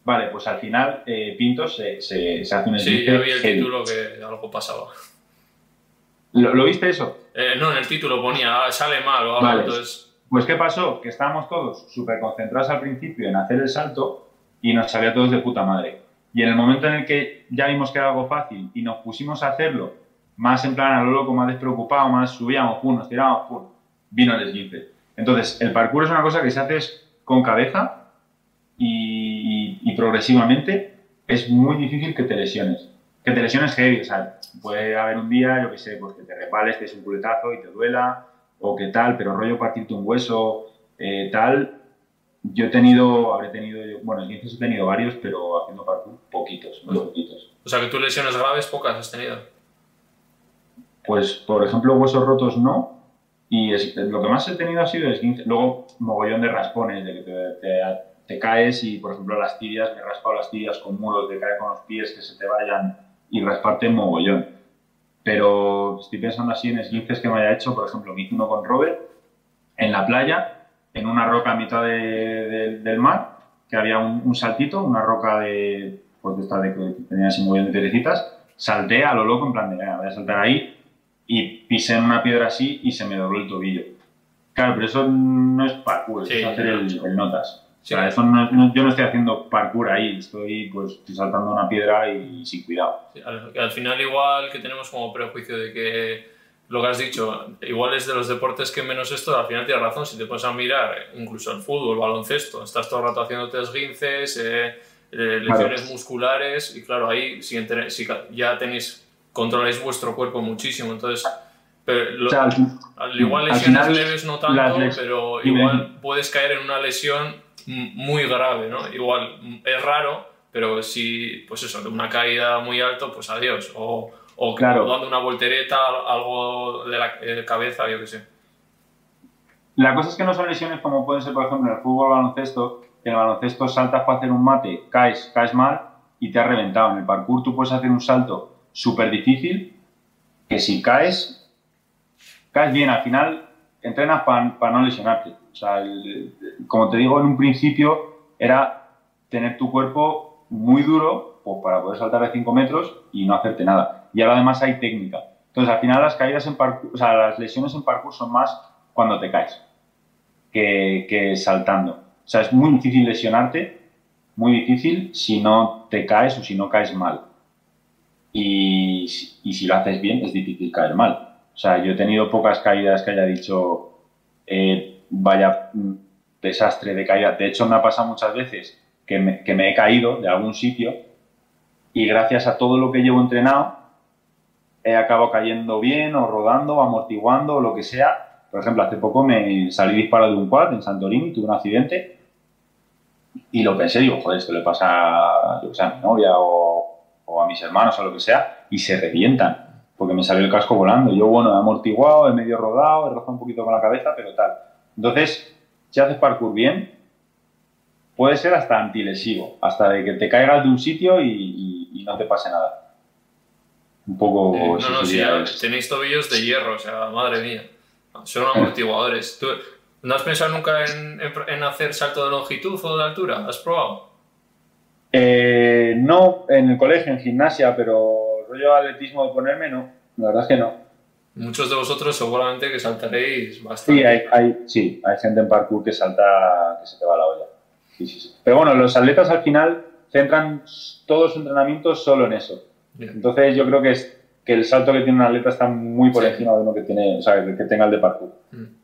Vale, pues al final eh, Pinto se, se, hace un Sí, yo vi el título que algo pasaba. ¿Lo, viste eso? Eh, no, en el título ponía, ah, sale mal o algo, entonces... Pues ¿qué pasó? Que estábamos todos súper concentrados al principio en hacer el salto y nos salía todos de puta madre. Y en el momento en el que ya vimos que era algo fácil y nos pusimos a hacerlo, más en plan a lo loco, más despreocupado, más subíamos, pum, nos tirábamos, pum, vino el esguince. Entonces, el parkour es una cosa que se hace con cabeza y, progresivamente es muy difícil que te lesiones. Que te lesiones heavy, o sea, puede haber un día, yo qué sé, pues que te repales, te des un culetazo y te duela, o qué tal, pero rollo partirte un hueso, eh, tal, yo he tenido, habré tenido, bueno, en he tenido varios, pero haciendo parkour, poquitos, muy poquitos. O sea, que tú lesiones graves, pocas has tenido. Pues, por ejemplo, huesos rotos no, y lo que más he tenido ha sido esguince. Luego, mogollón de raspones, de que te, caes y, por ejemplo, las tibias, me he raspado las tibias con muros, de caer con los pies, que se te vayan y rasparte mogollón pero estoy pensando así en esguinces que me haya hecho, por ejemplo, me hice uno con Robert en la playa, en una roca a mitad del mar, que había un, saltito, una roca de, pues de esta de que tenía así muy bien de piedrecitas, salté a lo loco en plan de, voy a saltar ahí, y pisé en una piedra así y se me dobló el tobillo. Claro, pero eso no es parkour, es hacer el notas eso yo no estoy haciendo parkour ahí, estoy pues saltando una piedra y, sin cuidado. al, final igual que tenemos como prejuicio de que lo que has dicho, igual es de los deportes que menos esto, al final tienes razón, si te pones a mirar incluso el fútbol, el baloncesto, estás todo el rato haciéndote esguinces, eh, eh lesiones musculares y claro, ahí si, ya tenéis, controláis vuestro cuerpo muchísimo, entonces... igual lesiones leves no tanto, pero igual puedes caer en una lesión muy grave, ¿no? Igual es raro, pero si, pues eso, de una caída muy alto, pues adiós. O, o claro. dando una voltereta, algo de la cabeza, yo qué sé. La cosa es que no son lesiones como pueden ser, por ejemplo, en el fútbol o baloncesto, que en el baloncesto saltas para hacer un mate, caes, caes mal y te has reventado. En el parkour tú puedes hacer un salto súper difícil, que si caes, caes bien. Al final entrenas para no lesionarte. O sea, como te digo en un principio, era tener tu cuerpo muy duro pues, para poder saltar de 5 metros y no hacerte nada. Y ahora además hay técnica. Entonces, al final las caídas en parkour, o sea, las lesiones en parkour son más cuando te caes que, que saltando. O sea, es muy difícil lesionarte, muy difícil si no te caes o si no caes mal. Y, y si lo haces bien, es difícil caer mal. O sea, yo he tenido pocas caídas que haya dicho, eh, vaya mm, desastre de caída. De hecho, me ha pasado muchas veces que me, que me, he caído de algún sitio y gracias a todo lo que llevo entrenado, he acabado cayendo bien o rodando o amortiguando o lo que sea. Por ejemplo, hace poco me salí disparado de un quad en Santorini, tuve un accidente Y lo pensé, digo, joder, esto le pasa yo, a mi novia o, o, a mis hermanos o lo que sea, y se revientan, porque me salió el casco volando. Yo, bueno, he amortiguado, he medio rodado, he rozado un poquito con la cabeza, pero tal. Entonces, si haces parkour bien, puede ser hasta antilesivo, hasta de que te caigas de un sitio y, y, no te pase nada. Un poco... Eh, no, no, sí, tenéis tobillos de hierro, o sea, madre mía. Son amortiguadores. ¿Tú, ¿No has pensado nunca en, en, hacer salto de longitud o de altura? ¿Has probado? Eh, no, en el colegio, en gimnasia, pero rollo atletismo de ponerme, no. La verdad es que no. Muchos de vosotros seguramente que saltaréis bastante. Sí, hay, hay, sí, hay gente en parkour que salta, que se te va la olla. Sí, sí, sí. Pero bueno, los atletas al final centran todo su entrenamiento solo en eso. Entonces yo creo que, es, que el salto que tiene un atleta está muy por encima de uno que, tiene, o sea, que tenga el de parkour. Mm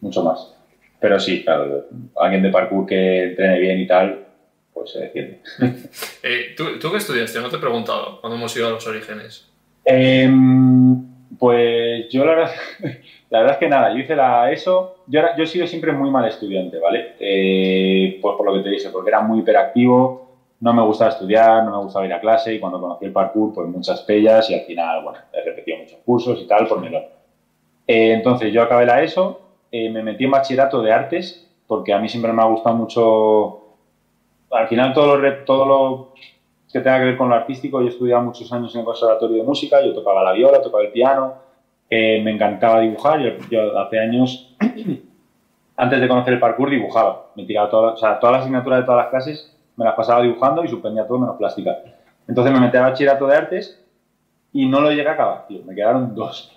mucho más. Pero sí, claro, alguien de parkour que entrene bien y tal, pues se defiende. Eh, ¿tú, ¿tú, qué estudiaste? No te he preguntado cuando hemos ido a los orígenes. Em, pues yo la verdad, la verdad es que nada, yo hice la ESO, yo, yo he sido siempre muy mal estudiante, ¿vale? Eh, pues por lo que te dije, porque era muy hiperactivo, no me gustaba estudiar, no me gustaba ir a clase y cuando conocí el parkour, pues muchas pellas y al final, bueno, he repetido muchos cursos y tal por melón. Eh, entonces yo acabé la ESO eh, me metí en bachillerato de artes, porque a mí siempre me ha gustado mucho, al final todo lo, todo lo que tenga que ver con lo artístico, yo he estudiado muchos años en el conservatorio de música, yo tocaba la viola, tocaba el piano, eh, me encantaba dibujar, yo, hace años, antes de conocer el parkour, dibujaba, me tiraba toda, o sea, todas las asignaturas de todas las clases me las pasaba dibujando y suspendía todo menos plástica. Entonces me metí a bachillerato de artes y no lo llegué a acabar, tío, me quedaron dos.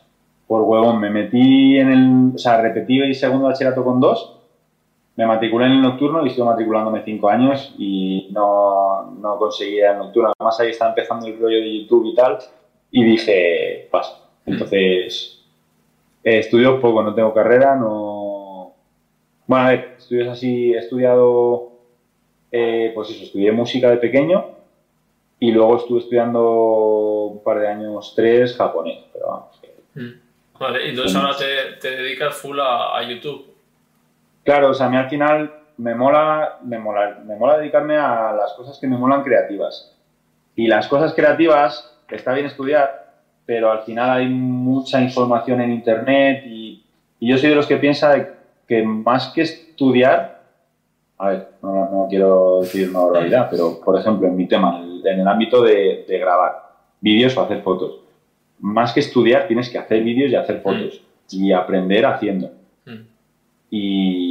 Por huevón, me metí en el, o sea, repetí el segundo bachillerato con dos, me matriculé en el nocturno y estuve matriculándome cinco años y no, no conseguía el nocturno. Además ahí estaba empezando el rollo de YouTube y tal y dije, paso. Entonces, eh, estudio poco, no tengo carrera, no... Bueno, a ver, estudios así, he estudiado, eh, pues eso, estudié música de pequeño y luego estuve estudiando un par de años, tres, japonés, pero vamos. Mm. Vale, entonces ahora te, te dedicas full a, YouTube. Claro, o sea, a mí al final me mola, me mola, me mola dedicarme a las cosas que me molan creativas. Y las cosas creativas está bien estudiar, pero al final hay mucha información en internet y, y yo soy de los que piensa que más que estudiar, a ver, no, no quiero decir una barbaridad, pero por ejemplo en mi tema, en el ámbito de, de grabar vídeos o hacer fotos, más que estudiar, tienes que hacer vídeos y hacer mm. fotos y aprender haciendo. Mm. Y,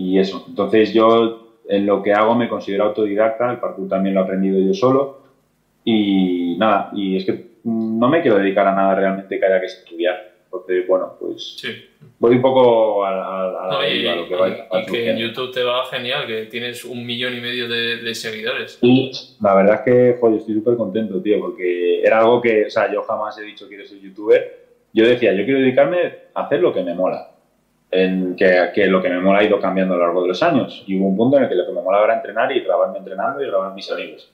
y, eso. Entonces yo en lo que hago me considero autodidacta, el parkour también lo he aprendido yo solo. Y nada, y es que no me quiero dedicar a nada realmente que haya que estudiar. Entonces, bueno, pues sí. voy un poco a, a, lo que vaya. Y, que en YouTube te va genial, que tienes un millón y medio de, seguidores. Y la verdad es que, joder, estoy súper contento, tío, porque era algo que, o sea, yo jamás he dicho quiero ser youtuber. Yo decía, yo quiero dedicarme a hacer lo que me mola. En que, lo que me mola ha ido cambiando a lo largo de los años. Y hubo un punto en el que lo que me mola era entrenar y grabarme entrenando y grabar mis amigos.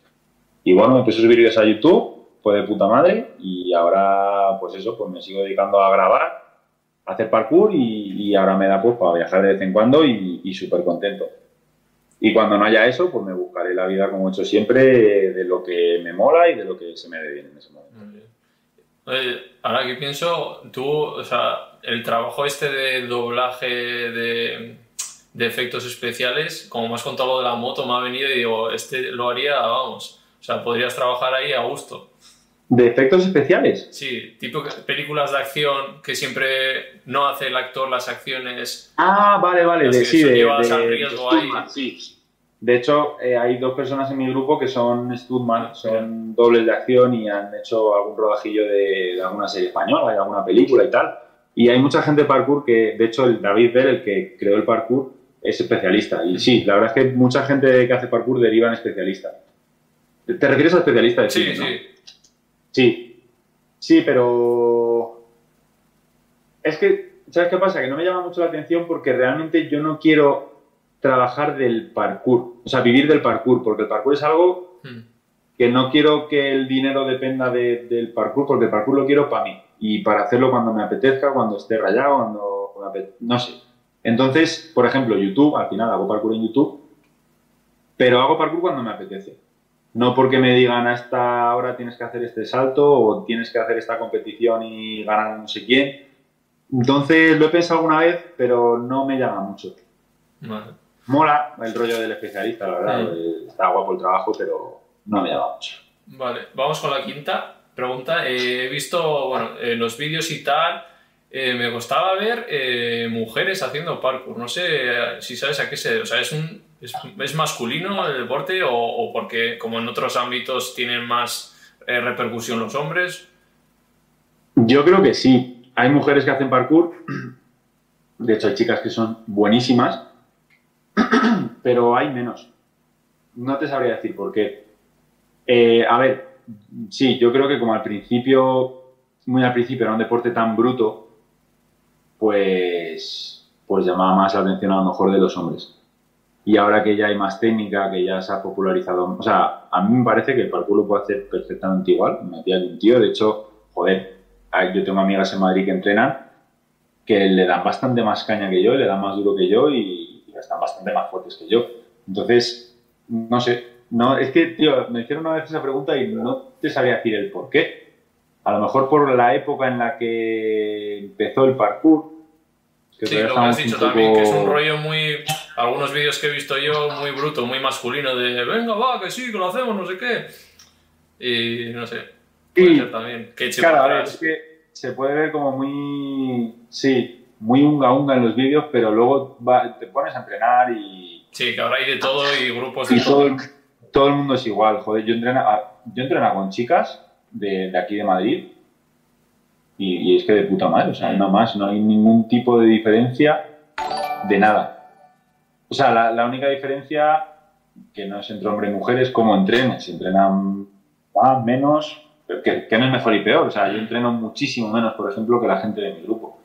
Y bueno, empecé a subir vídeos a YouTube fue de puta madre y ahora, pues eso, pues me sigo dedicando a grabar, a hacer parkour y, ahora me da pues para viajar de vez en cuando y, súper contento. Y cuando no haya eso, pues me buscaré la vida como he hecho siempre de lo que me mola y de lo que se me dé bien en ese momento. ahora que pienso, tú, o sea, el trabajo este de doblaje de, de efectos especiales, como me has contado lo de la moto, me ha venido y digo, este lo haría, vamos, o sea, podrías trabajar ahí a gusto. ¿De efectos especiales? Sí, tipo películas de acción que siempre no hace el actor las acciones. Ah, vale, vale, de, sí, de, de, hecho, eh, hay dos personas en mi grupo que son Studman, son dobles de acción y han hecho algún rodajillo de, alguna serie española, de alguna película y tal. Y hay mucha gente de parkour que, de hecho, el David Bell, el que creó el parkour, es especialista. Y sí, la verdad es que mucha gente que hace parkour deriva en especialista. ¿Te refieres a especialista de sí, sí. Sí, sí, pero es que, ¿sabes qué pasa? Que no me llama mucho la atención porque realmente yo no quiero trabajar del parkour, o sea, vivir del parkour, porque el parkour es algo hmm. que no quiero que el dinero dependa del parkour, porque el parkour lo quiero para mí y para hacerlo cuando me apetezca, cuando esté rayado, cuando me apetezca, no sé. Entonces, por ejemplo, YouTube, al final hago parkour en YouTube pero hago parkour cuando me apetece. No porque me digan hasta ahora tienes que hacer este salto o tienes que hacer esta competición y ganar no sé quién. Entonces lo he pensado alguna vez, pero no me llama mucho. Mola el rollo del especialista, la verdad. Está guapo el trabajo, pero no me llama mucho. Vale, vamos con la quinta pregunta. Eh, he visto, bueno, en los vídeos y tal, eh, me costaba ver eh, mujeres haciendo parkour. No sé si sabes a qué se debe. O sea, ¿es, un, es, masculino el deporte o, porque, como en otros ámbitos, tienen más repercusión los hombres? Yo creo que sí. Hay mujeres que hacen parkour. De hecho, hay chicas que son buenísimas. Pero hay menos. No te sabría decir por qué. a ver, sí, yo creo que como al principio, muy al principio era un deporte tan bruto, pues, pues llamaba más la atención a lo mejor de los hombres. Y ahora que ya hay más técnica, que ya se ha popularizado, o sea, a mí me parece que el parkour lo puede hacer perfectamente igual. Me hacía un tío, de hecho, joder, yo tengo amigas en Madrid que entrenan que le dan bastante más caña que yo, le dan más duro que yo y, y están bastante más fuertes que yo. Entonces, no sé, no, es que, tío, me hicieron una vez esa pregunta y no te sabía decir el por qué. A lo mejor por la época en la que empezó el parkour. Que sí, lo que has dicho también, que es un rollo muy. Algunos vídeos que he visto yo, muy bruto, muy masculino, de venga, va, que sí, que lo hacemos, no sé qué. Y no sé. Puede ser también. Que claro, a ver, es que se puede ver como muy. Sí, muy unga unga en los vídeos, pero luego te pones a entrenar y. Sí, que ahora hay de todo y grupos de todo todo el mundo es igual, joder. Yo entreno, yo entreno con chicas de, aquí de Madrid y, es que de puta madre, o sea, no más, no hay ningún tipo de diferencia de nada. O sea, la, única diferencia que no es entre hombre y mujer es cómo entrenes. Si entrenan más, menos, que, que no es mejor y peor. O sea, yo entreno muchísimo menos, por ejemplo, que la gente de mi grupo.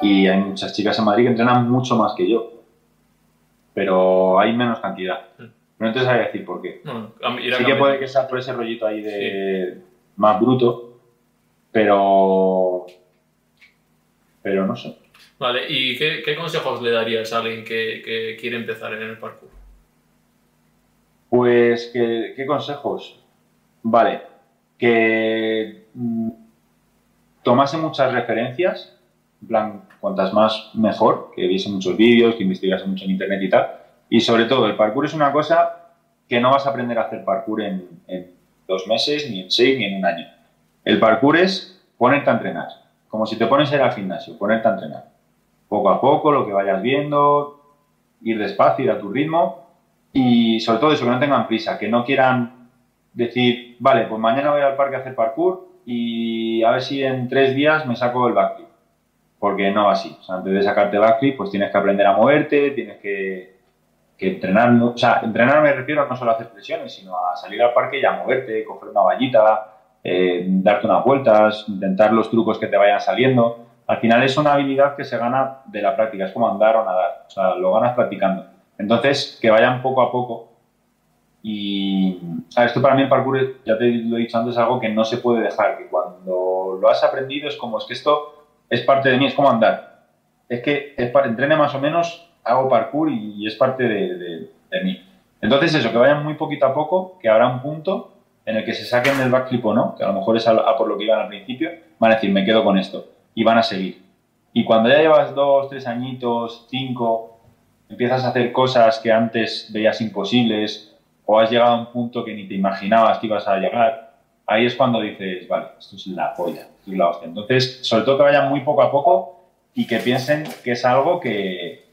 Y hay muchas chicas en Madrid que entrenan mucho más que yo. Pero hay menos cantidad. No te sabía decir por qué. sí que puede que sea por ese rollito ahí de más bruto, pero. Pero no sé. Vale, ¿y qué, consejos le darías a alguien que, quiere empezar en el parkour? Pues, ¿qué, consejos? Vale, que mm, tomase muchas referencias, en plan, cuantas más mejor, que viese muchos vídeos, que investigase mucho en internet y tal, y sobre todo, el parkour es una cosa que no vas a aprender a hacer parkour en, dos meses, ni en seis, ni en un año. El parkour es ponerte a entrenar, como si te pones a ir al gimnasio, ponerte a entrenar. Poco a poco, lo que vayas viendo, ir despacio, ir a tu ritmo y sobre todo eso, que no tengan prisa, que no quieran decir, vale, pues mañana voy al parque a hacer parkour y a ver si en tres días me saco el backflip. Porque no así. Antes de sacarte backflip, pues tienes que aprender a moverte, tienes que que entrenar, o sea, entrenar me refiero no solo a hacer flexiones, sino a salir al parque y a moverte, coger una vallita, eh, darte unas vueltas, intentar los trucos que te vayan saliendo. Al final es una habilidad que se gana de la práctica, es como andar o nadar, o sea, lo ganas practicando. Entonces, que vayan poco a poco. Y esto para mí el parkour, ya te lo he dicho antes, es algo que no se puede dejar, que cuando lo has aprendido es como, es que esto es parte de mí, es como andar. Es que es para, entrene más o menos hago parkour y, es parte de, mí. Entonces eso, que vayan muy poquito a poco, que habrá un punto en el que se saquen del backflip o no, que a lo mejor es a, por lo que iban al principio, van a decir, me quedo con esto, y van a seguir. Y cuando ya llevas dos, tres añitos, cinco, empiezas a hacer cosas que antes veías imposibles, o has llegado a un punto que ni te imaginabas que ibas a llegar, ahí es cuando dices, vale, esto es la polla, esto es la hostia. Entonces, sobre todo que vayan muy poco a poco y que piensen que es algo que,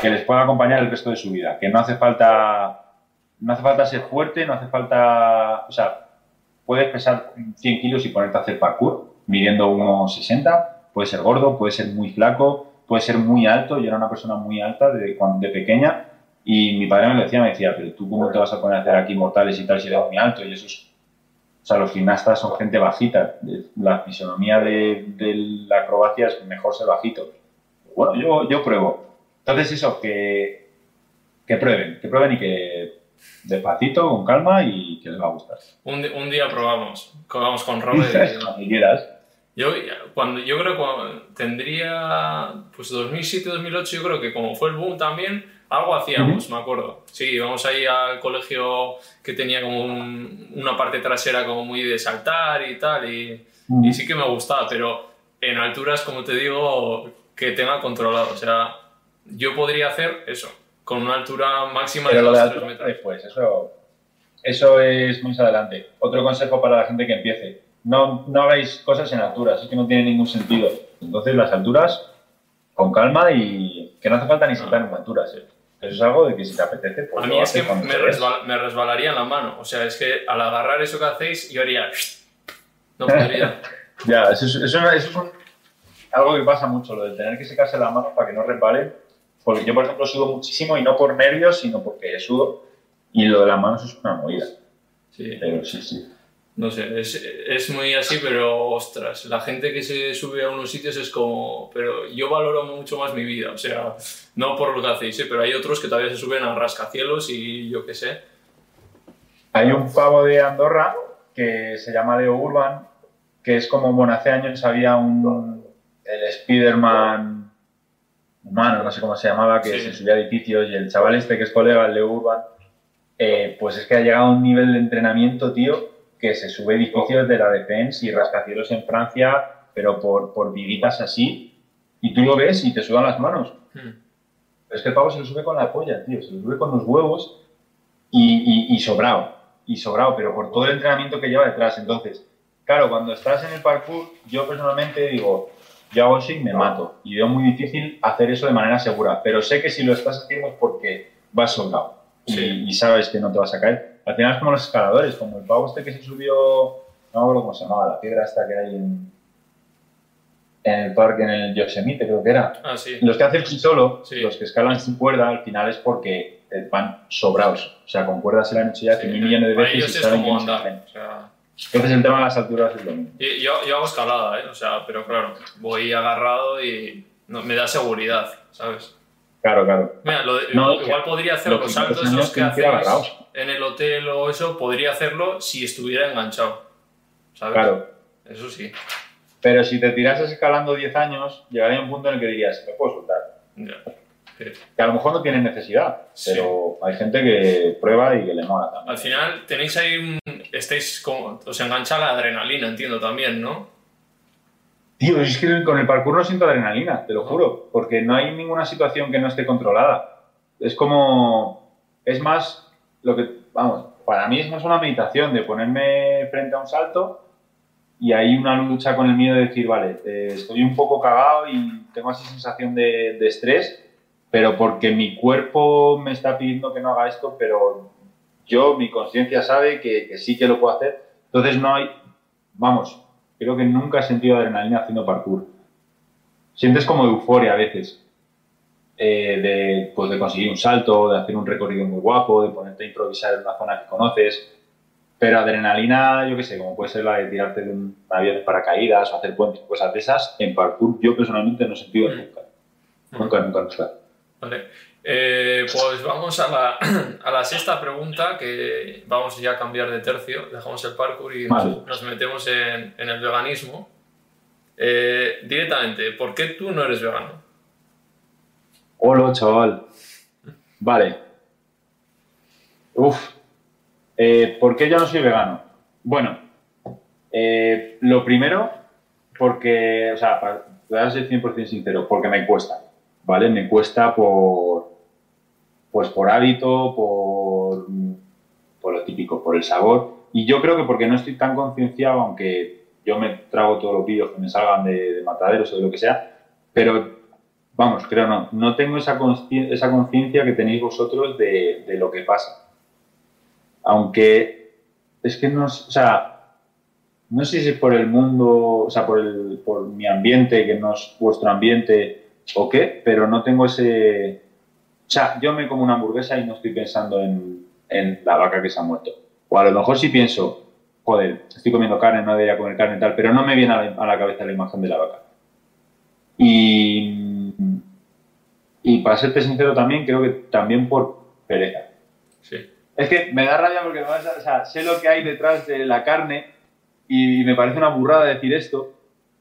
que les pueda acompañar el resto de su vida, que no hace falta no hace falta ser fuerte, no hace falta, o sea, puedes pesar 100 kilos y ponerte a hacer parkour, midiendo unos 60, puede ser gordo, puede ser muy flaco, puede ser muy alto, yo era una persona muy alta de, de pequeña y mi padre me lo decía, me decía, pero tú cómo te vas a poner a hacer aquí mortales y tal si eres muy alto y eso es, o sea, los gimnastas son gente bajita, la fisonomía de, de la acrobacia es mejor ser bajito. Bueno, yo, yo pruebo, entonces eso, que, que prueben, que prueben y que despacito, con calma y que les va a gustar. Un, un día probamos, probamos con Robert. y, quieras. Yo, cuando, yo creo que tendría, pues 2007, 2008, yo creo que como fue el boom también, Algo hacíamos, me acuerdo. Sí, íbamos ahí al colegio que tenía como una parte trasera como muy de saltar y tal, y, y, sí que me gustaba, pero en alturas, como te digo, que tenga controlado. O sea, yo podría hacer eso, con una altura máxima de 2 metros. Después, eso, eso es más adelante. Otro consejo para la gente que empiece. No, no hagáis cosas en alturas, es que no tiene ningún sentido. Entonces, las alturas, con calma y que no hace falta ni saltar en alturas. ¿eh? Eso es algo de que si te apetece, pues. A mí es que me, me, resbalaría en la mano. O sea, es que al agarrar eso que hacéis, yo haría. No podría. ya, eso es, eso, es algo que pasa mucho, lo de tener que secarse la mano para que no resbale. Porque yo, por ejemplo, sudo muchísimo y no por nervios, sino porque sudo. Y lo de las manos es una movida. Sí. Pero sí, sí. No sé, es, es, muy así, pero ostras, la gente que se sube a unos sitios es como, pero yo valoro mucho más mi vida, o sea, no por lo que hacéis, ¿eh? pero hay otros que todavía se suben a rascacielos y yo qué sé. Hay un pavo de Andorra que se llama Leo Urban, que es como, bueno, hace años había un, el Spiderman humano, no sé cómo se llamaba, que se subía a edificios y el chaval este que es colega, el Leo Urban, eh, pues es que ha llegado a un nivel de entrenamiento, tío, que se sube edificios de la Defense y rascacielos en Francia, pero por, por viguitas así, y tú lo ves y te sudan las manos. Hmm. es que el pavo se lo sube con la polla, tío, se lo sube con los huevos y, y, sobrado, y sobrado, pero por todo el entrenamiento que lleva detrás. Entonces, claro, cuando estás en el parkour, yo personalmente digo, yo hago así y me mato. Y veo muy difícil hacer eso de manera segura. Pero sé que si lo estás haciendo es porque vas sobrado. Y, y, sabes que no te vas a caer. Al final es como los escaladores, como el pavo este que se subió, no me acuerdo cómo se llamaba, la piedra esta que hay en, en el parque, en el Yosemite creo que era. Ah, sí. Los que hacen solo, los que escalan sin cuerda, al final es porque van sobrados. O sea, con cuerda se la han hecho ya sí. mil millones de veces y saben cómo andar. O sea... Entonces el tema de las alturas es lo mismo. Yo, yo hago escalada, ¿eh? O sea, pero claro, voy agarrado y no, me da seguridad, ¿sabes? Claro, claro. Mira, lo igual podría hacer los saltos esos que hacéis en el hotel o eso, podría hacerlo si estuviera enganchado. ¿Sabes? Claro. Eso sí. Pero si te tirases escalando 10 años, llegaría un punto en el que dirías, me puedo soltar. Ya. Que a lo mejor no tiene necesidad, pero hay gente que prueba y que le mola también. Al final tenéis ahí un... Estáis como... Os engancha la adrenalina, entiendo también, ¿no? Tío, es que con el parkour no siento adrenalina, te lo juro, porque no hay ninguna situación que no esté controlada. Es como, es más lo que, vamos, para mí es más una meditación de ponerme frente a un salto y hay una lucha con el miedo de decir, vale, eh, estoy un poco cagado y tengo esa sensación de, estrés, pero porque mi cuerpo me está pidiendo que no haga esto, pero yo, mi conciencia sabe que, que sí que lo puedo hacer. Entonces no hay, vamos, creo que nunca he sentido adrenalina haciendo parkour. Sientes como euforia a veces. Eh, de, pues de conseguir un salto, de hacer un recorrido muy guapo, de ponerte a improvisar en una zona que conoces. Pero adrenalina, yo qué sé, como puede ser la de tirarte de un avión de paracaídas o hacer puentes, cosas de esas, en parkour yo personalmente no he sentido nunca. Nunca, nunca, nunca. Vale. Eh, pues vamos a la, a la, sexta pregunta, que vamos ya a cambiar de tercio, dejamos el parkour y nos, metemos en, en, el veganismo. Eh, directamente, ¿por qué tú no eres vegano? Hola, chaval. Vale. Uf. Eh, ¿Por qué yo no soy vegano? Bueno, lo primero, porque, o sea, para, ser 100% sincero, porque me cuesta. ¿vale? Me cuesta por, pues por hábito, por, por lo típico, por el sabor. Y yo creo que porque no estoy tan concienciado, aunque yo me trago todos los vídeos que me salgan de, mataderos o de lo que sea, pero vamos, creo no, no tengo esa conciencia que tenéis vosotros de, de, lo que pasa. Aunque es que no, o sea, no sé si es por el mundo, o sea, por, el, por mi ambiente, que no es vuestro ambiente, o qué, pero no tengo ese... O sea, yo me como una hamburguesa y no estoy pensando en, en la vaca que se ha muerto. O a lo mejor sí pienso, joder, estoy comiendo carne, no debería comer carne y tal, pero no me viene a la, cabeza la imagen de la vaca. Y, y para serte sincero también, creo que también por pereza. Sí. Es que me da rabia porque o sea, sé lo que hay detrás de la carne y me parece una burrada decir esto,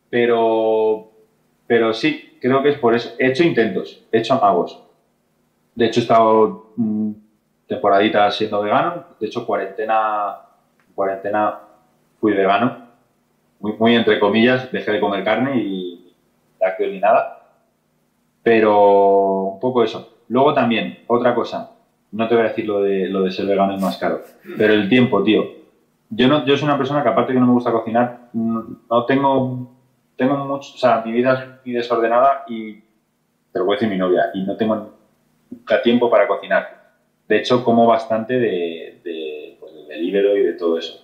pero, pero sí, creo que es por eso. He hecho intentos, he hecho amagos. De hecho he estado mm, temporaditas siendo vegano, de hecho cuarentena, cuarentena fui vegano, muy, muy entre comillas, dejé de comer carne y lácteos ni nada, pero un poco eso. Luego también, otra cosa, no te voy a decir lo de, lo de ser vegano es más caro, pero el tiempo, tío. Yo, no, yo soy una persona que aparte que no me gusta cocinar, no tengo, tengo mucho, o sea, mi vida es muy desordenada y, te lo voy a decir mi novia, y no tengo nunca tiempo para cocinar. De hecho, como bastante de, de, pues, y de todo eso.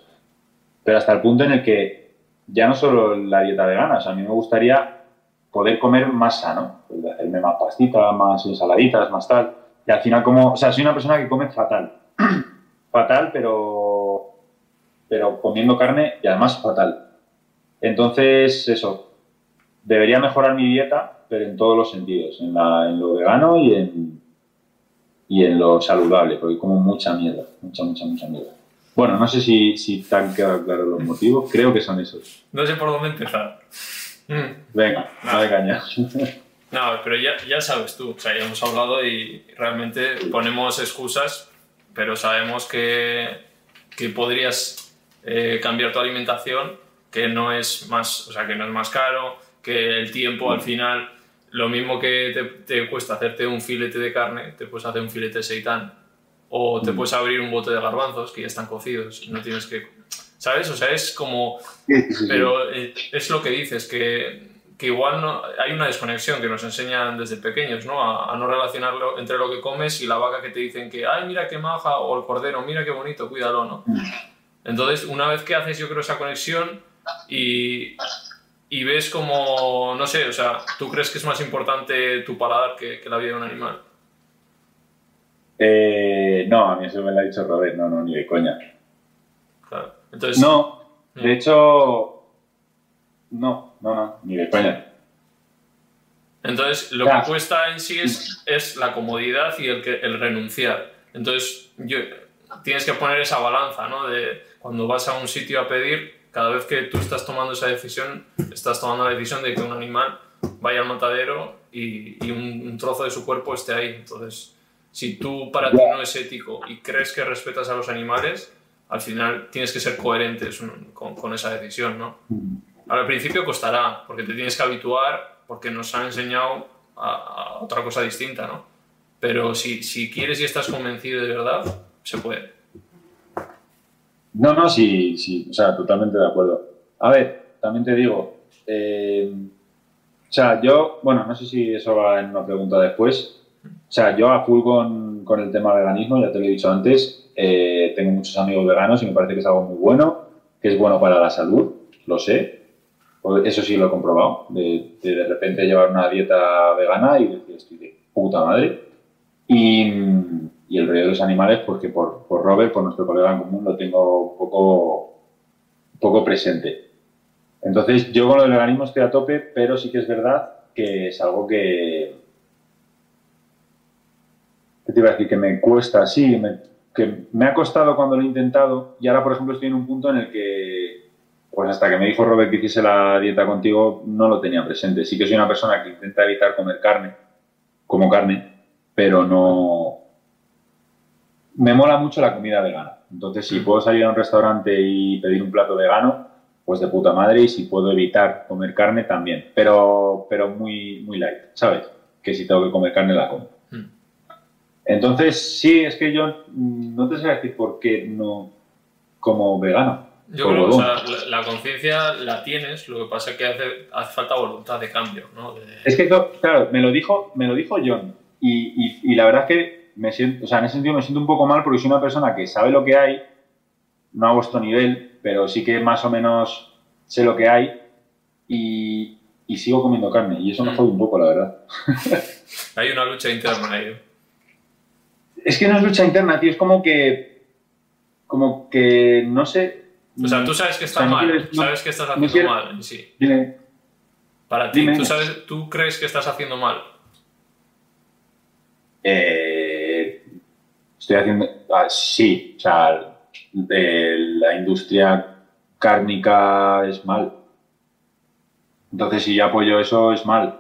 Pero hasta el punto en el que ya no solo la dieta vegana, o sea, a mí me gustaría poder comer más sano, pues, hacerme más pastitas, más ensaladitas, más tal. Y al final como, o sea, soy una persona que come fatal. fatal, pero, pero comiendo carne y además fatal. Entonces, eso, debería mejorar mi dieta, pero en todos los sentidos, en, en lo vegano y en, y en lo saludable, porque como mucha mierda, mucha, mucha, mucha mierda. Bueno, no sé si, si quedado claros los motivos, creo que son esos. No sé por dónde empezar. Mm. Venga, no de caña. No, pero ya, ya sabes tú, o sea, ya hemos hablado y realmente ponemos excusas, pero sabemos que, que podrías eh, cambiar tu alimentación, que no es más, o sea, que no es más caro, que el tiempo al final, lo mismo que te, te cuesta hacerte un filete de carne, te puedes hacer un filete de seitán, o te mm. puedes abrir un bote de garbanzos que ya están cocidos y no tienes que ¿sabes? O sea, es como... Pero eh, es lo que dices, que, que igual no, hay una desconexión que nos enseñan desde pequeños, ¿no? A, no relacionarlo entre lo que comes y la vaca que te dicen que, ay, mira qué maja, o el cordero, mira qué bonito, cuídalo, ¿no? Mm. Entonces, una vez que haces, yo creo, esa conexión y, y ves como, no sé, o sea, ¿tú crees que es más importante tu paladar que, que la vida de un animal? Eh, no, a mí eso me lo ha dicho Robert, no, no, ni de coña. Claro no, de hecho, no, no, no, ni de España. Entonces, lo que cuesta en sí es, es la comodidad y el, que, el renunciar. Entonces, yo, tienes que poner esa balanza, ¿no? De cuando vas a un sitio a pedir, cada vez que tú estás tomando esa decisión, estás tomando la decisión de que un animal vaya al matadero y, y un, un, trozo de su cuerpo esté ahí. Entonces, si tú para ti no es ético y crees que respetas a los animales, al final tienes que ser coherente con, esa decisión, ¿no? Al principio costará, porque te tienes que habituar, porque nos han enseñado a, otra cosa distinta, ¿no? Pero si, si, quieres y estás convencido de verdad, se puede. No, no, sí, sí, o sea, totalmente de acuerdo. A ver, también te digo, eh, o sea, yo, bueno, no sé si eso va en una pregunta después. O sea, yo a full con, con el tema veganismo, ya te lo he dicho antes, eh, tengo muchos amigos veganos y me parece que es algo muy bueno, que es bueno para la salud, lo sé. Eso sí lo he comprobado, de, de, repente llevar una dieta vegana y decir, estoy de puta madre. Y, y el rollo de los animales, porque por, por Robert, por nuestro colega en común, lo tengo poco, poco presente. Entonces, yo con lo del veganismo estoy a tope, pero sí que es verdad que es algo que, ¿qué te iba a decir? Que me cuesta, sí, me, que me ha costado cuando lo he intentado y ahora, por ejemplo, estoy en un punto en el que, pues hasta que me dijo Robert que hiciese la dieta contigo, no lo tenía presente. Sí que soy una persona que intenta evitar comer carne, como carne, pero no... Me mola mucho la comida vegana. Entonces, si puedo salir a un restaurante y pedir un plato vegano, pues de puta madre, y si puedo evitar comer carne, también. Pero, pero muy, muy light, ¿sabes? Que si tengo que comer carne, la como. Entonces, sí, es que yo no te sé decir por qué no como vegano. Yo creo que la, conciencia la tienes, lo que pasa es que hace, hace falta voluntad de cambio. ¿no? Es que, claro, me lo dijo, me lo dijo John y, y, la verdad es que me siento, o sea, en ese sentido me siento un poco mal porque soy una persona que sabe lo que hay, no a vuestro nivel, pero sí que más o menos sé lo que hay y, y sigo comiendo carne y eso me mm. jode un poco, la verdad. hay una lucha interna ahí. Es que no es lucha interna, tío, es como que. Como que. No sé. O sea, tú sabes que está mal, sabes que estás haciendo mal sí. Para ti, ¿tú, sabes, ¿tú crees que estás haciendo mal? Eh, estoy haciendo. Ah, sí, o sea, la industria cárnica es mal. Entonces, si yo apoyo eso, es mal.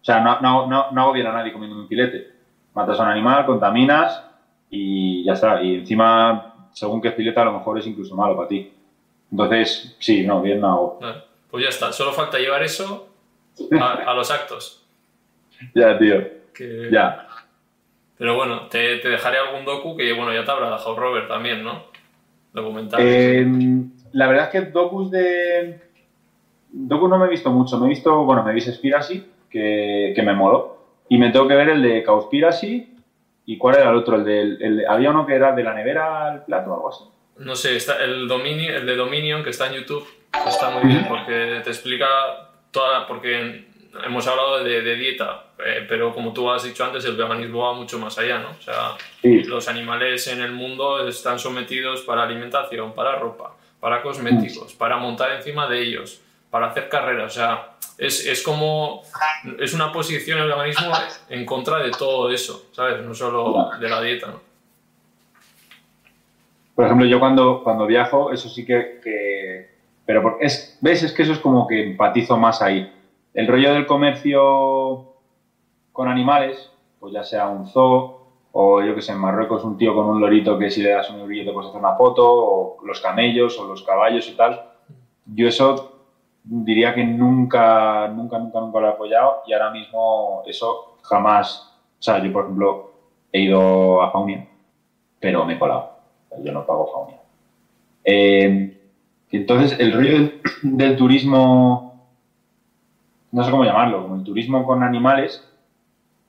O sea, no, no, no, no hago bien a nadie comiendo un filete matas a un animal, contaminas y ya está. Y encima, según qué fileta, a lo mejor es incluso malo para ti. Entonces, sí, no, bien no hago. Pues ya está, solo falta llevar eso a, los actos. ya, tío. Ya. Pero bueno, te, te, dejaré algún docu que bueno, ya te habrá dejado Robert también, ¿no? Documentales. Eh, la verdad es que docus de. Docus no me he visto mucho. Me he visto, bueno, me vi Spiracy, que, que me moló. Y me tengo que ver el de Cowspiracy. ¿Y cuál era el otro? El de, había uno que era de la nevera al plato o algo así. No sé, está el, Dominion, el de Dominion que está en YouTube está muy bien porque te explica toda. Porque hemos hablado de, dieta, eh, pero como tú has dicho antes, el veganismo va mucho más allá, ¿no? O sea, los animales en el mundo están sometidos para alimentación, para ropa, para cosméticos, para montar encima de ellos, para hacer carreras. O sea, es, es como. Es una posición el veganismo en contra de todo eso, ¿sabes? No solo de la dieta, ¿no? Por ejemplo, yo cuando, cuando viajo, eso sí que. que pero es, ¿ves? Es que eso es como que empatizo más ahí el rollo del comercio con animales, pues ya sea un zoo o yo que sé, en Marruecos un tío con un lorito que si le das un eurillo te puedes hacer una foto, o los camellos o los caballos y tal. Yo eso diría que nunca, nunca, nunca, nunca lo he apoyado y ahora mismo eso jamás. O sea, yo por ejemplo he ido a Faunia, pero me he colado. Yo no pago Faunia. Eh, entonces, el rollo del turismo no sé cómo llamarlo, como el turismo con animales,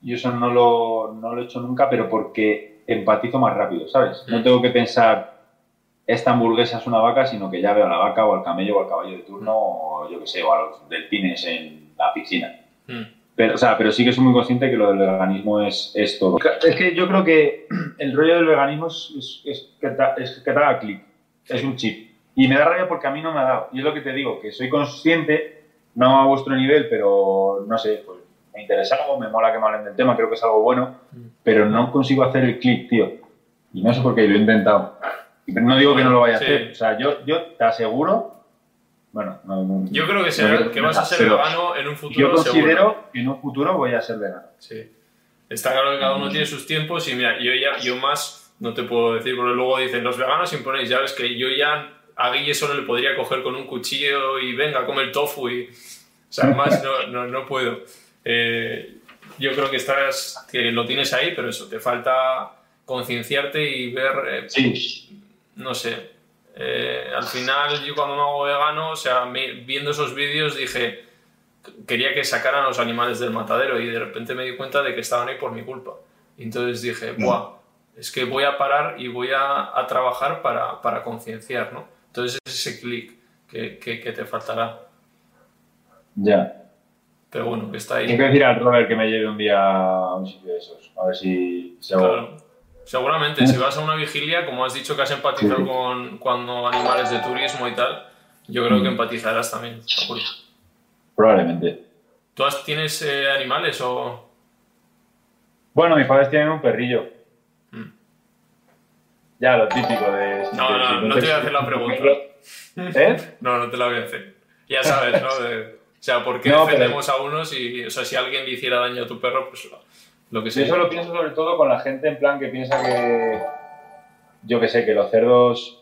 yo eso no lo, no lo he hecho nunca, pero porque empatizo más rápido, ¿sabes? No mm. tengo que pensar, esta hamburguesa es una vaca, sino que ya veo a la vaca o al camello o al caballo de turno, o yo qué sé, o a los delfines en la piscina. Mm. Pero, o sea, pero sí que soy muy consciente que lo del veganismo es, es todo. Es que yo creo que el rollo del veganismo es, es, que, te, es que te haga clic, es un chip. Y me da rabia porque a mí no me ha dado. Y es lo que te digo, que soy consciente no a vuestro nivel, pero no sé, pues me interesa algo, me mola que me hablen del tema, creo que es algo bueno, pero no consigo hacer el clic, tío. Y no sé por qué, lo he intentado. Pero no digo que no lo vaya a hacer. O sea, yo, yo te aseguro. Bueno, no, yo creo que, que vas a ser vegano en un futuro. Yo considero que en un futuro voy a ser vegano. Sí. Está claro que cada uno tiene sus tiempos y mira, yo ya, yo más, no te puedo decir, porque luego dicen, los veganos imponéis, ya ves que yo ya a Guille solo le podría coger con un cuchillo y venga, come el tofu y... O sea, más no, no, no puedo. Eh, yo creo que estás, que lo tienes ahí, pero eso, te falta concienciarte y ver... Eh, sí. No sé. Eh, al final, yo cuando me hago vegano, o sea, viendo esos vídeos dije, quería que sacaran los animales del matadero y de repente me di cuenta de que estaban ahí por mi culpa. Y entonces dije, mm. ¡buah! Es que voy a parar y voy a, a trabajar para, para concienciar, ¿no? Entonces es ese clic que, que, te faltará. Ya. Pero bueno, que está ahí. Tengo que decir al Robert que me lleve un día a un sitio de esos. A ver si se claro. Seguramente, si vas a una vigilia, como has dicho que has empatizado con cuando animales de turismo y tal, yo creo que mm. empatizarás también, Probablemente. ¿Tú tienes eh, animales o...? Bueno, mis padres tienen un perrillo. Ya, lo típico de... No, no, no, te voy a hacer la pregunta. ¿Eh? No, no te la voy a hacer. Ya sabes, ¿no? o sea, ¿por qué defendemos a unos y, o sea, si alguien le hiciera daño a tu perro, pues lo que sea. Yo eso lo pienso sobre todo con la gente en plan que piensa que, yo que sé, que los cerdos...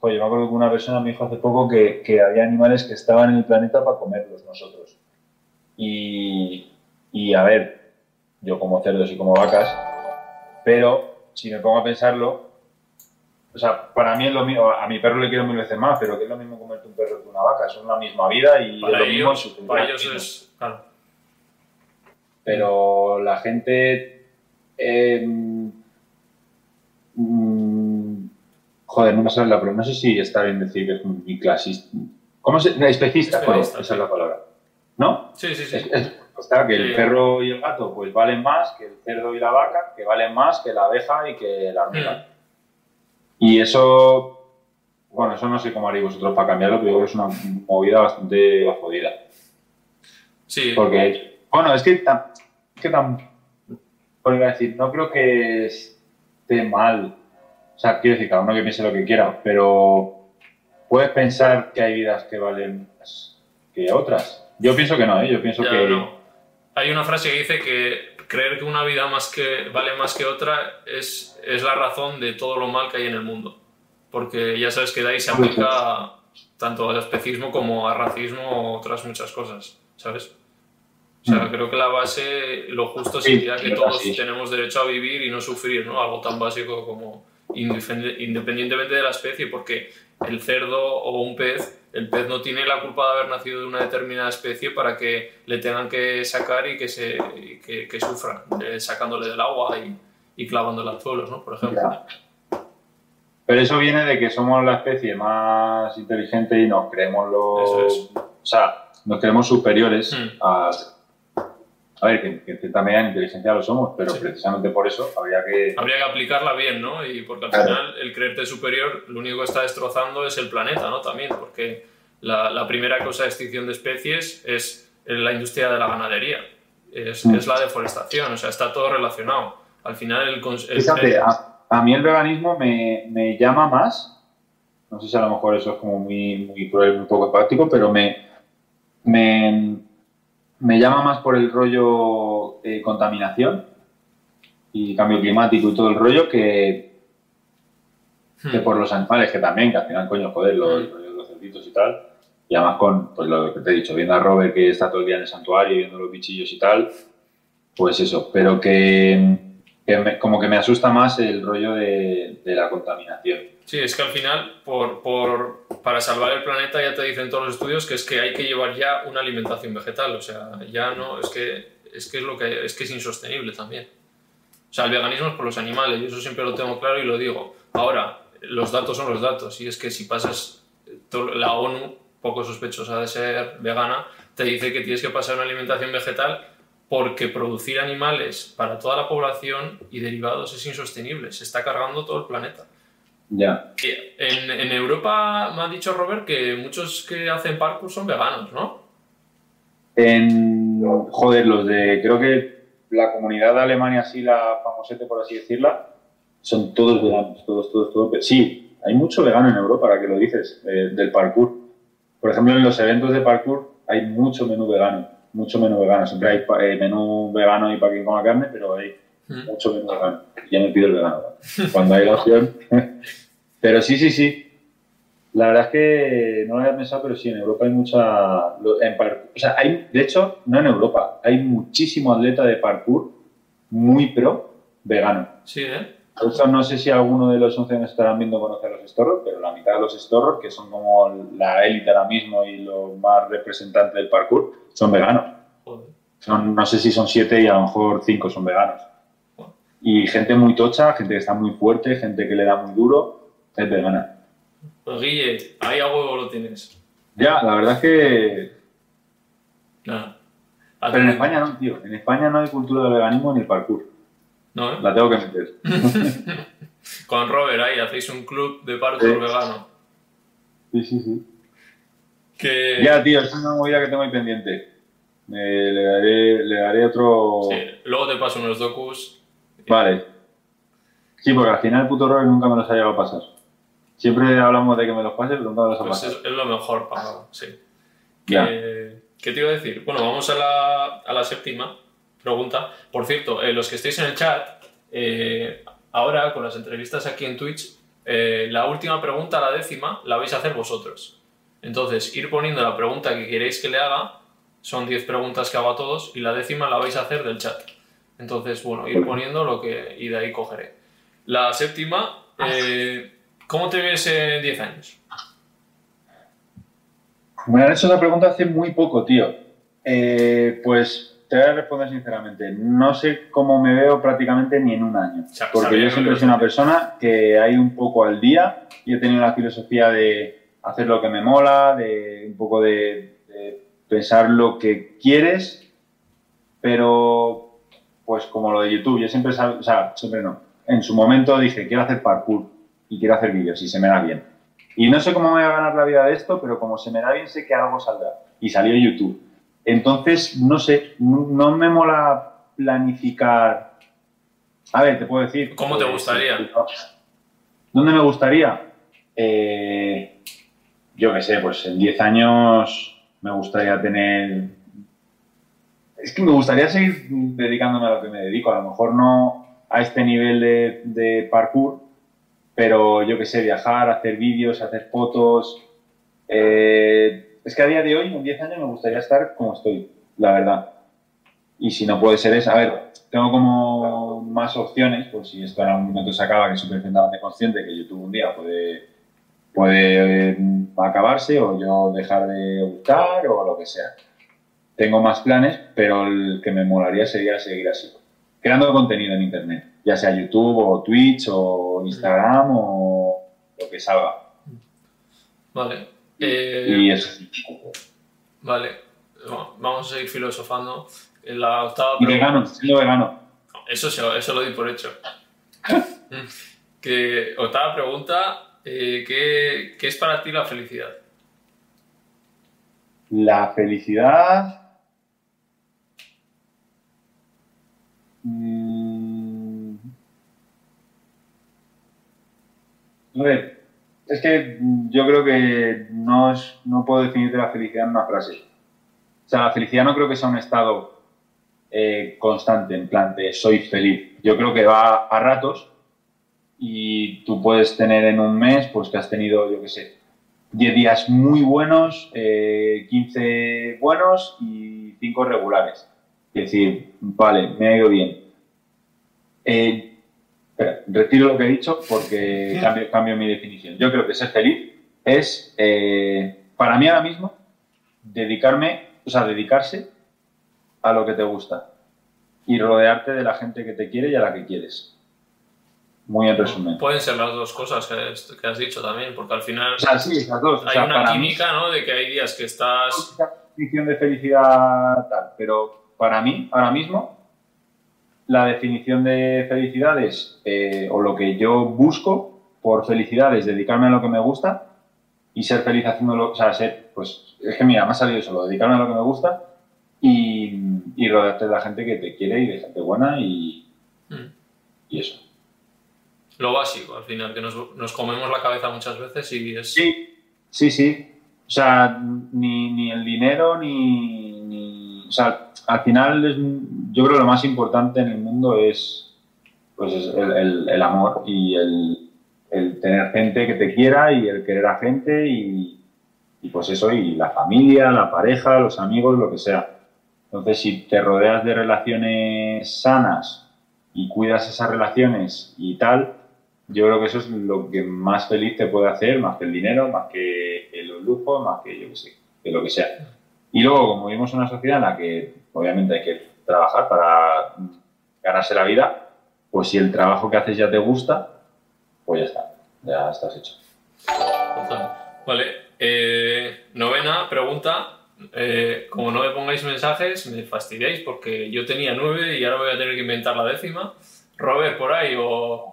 Oye, me acuerdo que una persona me dijo hace poco que, que había animales que estaban en el planeta para comerlos nosotros. Y, y a ver, yo como cerdos y como vacas, pero si me pongo a pensarlo, o sea, para mí es lo mismo, a mi perro le quiero mil veces más, pero que es lo mismo comerte un perro que una vaca, son la misma vida y para es lo ellos, mismo Para ellos es, claro. Pero la gente... Em, mm, joder, no me sale la palabra, no sé si está bien decir que es muy clasista. ¿Cómo se Especista, esa es la palabra. ¿No? Sí, sí, sí. está que el perro y el gato pues valen más que el cerdo y la vaca, que valen más que la abeja y que la hormiga. Mm. Y eso, bueno, eso no sé cómo haréis vosotros para cambiarlo, pero yo creo que es una movida bastante jodida. Sí. Porque, bueno, es que tan, que tan, decir, no creo que esté mal. O sea, quiero decir, cada uno que piense lo que quiera, pero puedes pensar que hay vidas que valen más que otras. Yo pienso que no, ¿eh? yo pienso que... Hay una frase que dice que creer que una vida más que, vale más que otra es, es la razón de todo lo mal que hay en el mundo. Porque ya sabes que de ahí se aplica tanto al especismo como al racismo o otras muchas cosas, ¿sabes? O sea, creo que la base, lo justo sería que todos tenemos derecho a vivir y no sufrir, ¿no? Algo tan básico como independientemente de la especie, porque el cerdo o un pez, el pez no tiene la culpa de haber nacido de una determinada especie para que le tengan que sacar y que, se, que, que sufra, sacándole del agua y, y clavándole al suelo, ¿no? Por ejemplo. Pero eso viene de que somos la especie más inteligente y nos creemos los... O sea, nos creemos superiores hmm. a a ver, que, que en cierta medida en inteligencia lo somos, pero precisamente por eso habría que... Habría que aplicarla bien, ¿no? Y porque al final el creerte superior lo único que está destrozando es el planeta, ¿no? También, porque la, la primera causa de extinción de especies es la industria de la ganadería, es, mm. es la deforestación, o sea, está todo relacionado. Al final el... Fíjate, a, mí el veganismo me, me, llama más, no sé si a lo mejor eso es como muy, muy cruel, muy poco práctico, pero me... me me llama más por el rollo contaminación y cambio climático y todo el rollo que, que hmm. por los animales, que también, que al final, coño, joder, los, hmm. los cerditos y tal. Y además con pues, lo que te he dicho, viendo a Robert que está todo el día en el santuario, viendo los bichillos y tal, pues eso, pero que, como que me asusta más el rollo de, la contaminación. Sí, es que al final, por, para salvar el planeta, ya te dicen todos los estudios que es que hay que llevar ya una alimentación vegetal. O sea, ya no, es que es, que es, lo que, es, que es insostenible también. O sea, el veganismo es por los animales, y eso siempre lo tengo claro y lo digo. Ahora, los datos son los datos, y es que si pasas, la ONU, poco sospechosa de ser vegana, te dice que tienes que pasar una alimentación vegetal porque producir animales para toda la población y derivados es insostenible, se está cargando todo el planeta. Ya. En, en, Europa me ha dicho Robert que muchos que hacen parkour son veganos, ¿no? En, joder, los de, creo que la comunidad de Alemania, así la famosete por así decirla, son todos veganos, todos, todos, todos. Sí, hay mucho vegano en Europa, para que lo dices, del parkour. Por ejemplo, en los eventos de parkour hay mucho menú vegano, mucho menú vegano. Siempre hay eh, menú vegano y para quien coma carne, pero hay mm. mucho menú vegano. Ya me pido el vegano. Cuando hay la opción. Pero sí, sí, sí. La verdad es que no lo había pensado, pero sí, en Europa hay mucha. En o sea, hay, de hecho, no en Europa, hay muchísimo atleta de parkour muy pro vegano. Sí, ¿eh? No sé si alguno de los 11 estarán viendo conocer los estorros, pero la mitad de los estorros, que son como la élite ahora mismo y lo más representante del parkour, son veganos. Son, no sé si son siete y a lo mejor cinco son veganos. Y gente muy tocha, gente que está muy fuerte, gente que le da muy duro es vegana. Pues Guille, ahí a huevo lo tienes. Ya, la verdad es que. Nada. Pero en España no, tío. En España no hay cultura del veganismo ni el parkour. No, ¿eh? La tengo que meter. Con Robert ahí hacéis un club de parkour vegano. Sí, sí, sí. Que... Ya, tío, es una movida que tengo ahí pendiente. le, daré, le daré otro. Sí, luego te paso unos docus. Vale. Sí, porque al final el puto Robert nunca me los ha llegado a pasar. Siempre hablamos de que me los pase, pero nunca me los ha pues pasado. Es, lo mejor para, sí. ¿Qué, ¿Qué, te iba a decir? Bueno, vamos a la, a la séptima pregunta. Por cierto, eh, los que estéis en el chat, eh, ahora con las entrevistas aquí en Twitch, eh, la última pregunta, la décima, la vais a hacer vosotros. Entonces, ir poniendo la pregunta que queréis que le haga, son 10 preguntas que hago a todos, y la décima la vais a hacer del chat. Entonces, bueno, ir poniendo lo que. y de ahí cogeré. La séptima, eh, ¿cómo te ves en 10 años? Me han hecho esa pregunta hace muy poco, tío. Eh, pues te voy a responder sinceramente. No sé cómo me veo prácticamente ni en un año. Porque yo siempre soy una persona que hay un poco al día y he tenido la filosofía de hacer lo que me mola, de un poco de, de pensar lo que quieres, pero pues como lo de YouTube, yo siempre, o sea, siempre no en su momento dije, quiero hacer parkour y quiero hacer vídeos y se me da bien. Y no sé cómo me voy a ganar la vida de esto, pero como se me da bien, sé que algo saldrá. Y salió YouTube. Entonces, no sé, no me mola planificar. A ver, te puedo decir. ¿Cómo te gustaría? ¿Dónde me gustaría? Eh, yo qué sé, pues en 10 años me gustaría tener es que me gustaría seguir dedicándome a lo que me dedico. A lo mejor no a este nivel de, de parkour, pero yo que sé, viajar, hacer vídeos, hacer fotos. Eh, es que a día de hoy, en 10 años, me gustaría estar como estoy, la verdad. Y si no puede ser eso, a ver, tengo como más opciones, por si esto en algún momento se acaba, que soy perfectamente consciente que YouTube un día puede, puede eh, acabarse o yo dejar de buscar o lo que sea. Tengo más planes, pero el que me molaría sería seguir así, creando contenido en Internet, ya sea YouTube o Twitch o Instagram o lo que salga. Vale. Eh, y eso. Vale. Vamos a seguir filosofando. En la octava y vegano, siendo vegano. Eso, eso lo di por hecho. que, octava pregunta. Eh, ¿qué, ¿Qué es para ti la felicidad? La felicidad Mm. A ver, es que yo creo que no, no puedo definirte la felicidad en una frase. O sea, la felicidad no creo que sea un estado eh, constante, en plan de soy feliz. Yo creo que va a ratos y tú puedes tener en un mes, pues que has tenido, yo qué sé, 10 días muy buenos, 15 eh, buenos y 5 regulares. Es decir, vale, me ha ido bien. Eh, retiro lo que he dicho porque cambio, mi definición. Yo creo que ser feliz es, eh, para mí ahora mismo, dedicarme, o sea, dedicarse a lo que te gusta y rodearte de la gente que te quiere y a la que quieres. Muy en resumen. Pueden ser las dos cosas que, has dicho también, porque al final. O sea, sí, esas dos. Hay una química, ¿no? De que hay días que estás. definición de felicidad tal, pero para mí, ahora mismo, la definición de felicidad es, eh, o lo que yo busco por felicidad es dedicarme a lo que me gusta y ser feliz haciéndolo, o sea, ser, pues, es que mira, me ha salido solo, dedicarme a lo que me gusta y, y rodearte de la gente que te quiere y de gente buena y, mm. y eso. Lo básico, al final, que nos, nos, comemos la cabeza muchas veces y es... Sí, sí, sí. O sea, ni, ni el dinero ni, sea, al final yo creo que lo más importante en el mundo es, pues el, amor y el, tener gente que te quiera y el querer a gente y, y, pues eso, y la familia, la pareja, los amigos, lo que sea. Entonces, si te rodeas de relaciones sanas y cuidas esas relaciones y tal, yo creo que eso es lo que más feliz te puede hacer, más que el dinero, más que los lujos, más que yo que sé, que lo que sea. Y luego, como vivimos en una sociedad en la que obviamente hay que trabajar para ganarse la vida, pues si el trabajo que haces ya te gusta, pues ya está, ya estás hecho. Vale, eh, novena pregunta. Eh, como no me pongáis mensajes, me fastidiáis porque yo tenía nueve y ahora voy a tener que inventar la décima. Robert, por ahí, o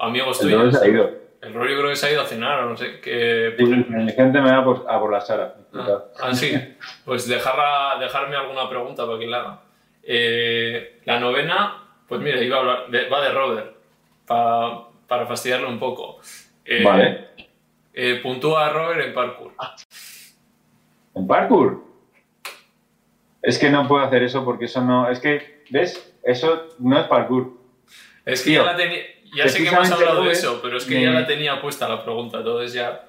amigos tuyos. El rollo creo que se ha ido a cenar o no sé. Que, mi gente me va a por, la sala. Ah, ah, sí. Pues dejarla, dejarme alguna pregunta para que la haga. Eh, la novena, pues mira, iba a hablar va de Robert, para, para fastidiarlo un poco. Eh, vale. Eh, puntúa a Robert en parkour. ¿En parkour? Es que no puedo hacer eso porque eso no. Es que, ¿ves? Eso no es parkour. Es que ya la tenía. Ya sé que hemos hablado de eso, pero es que ya la tenía puesta la pregunta, entonces ya.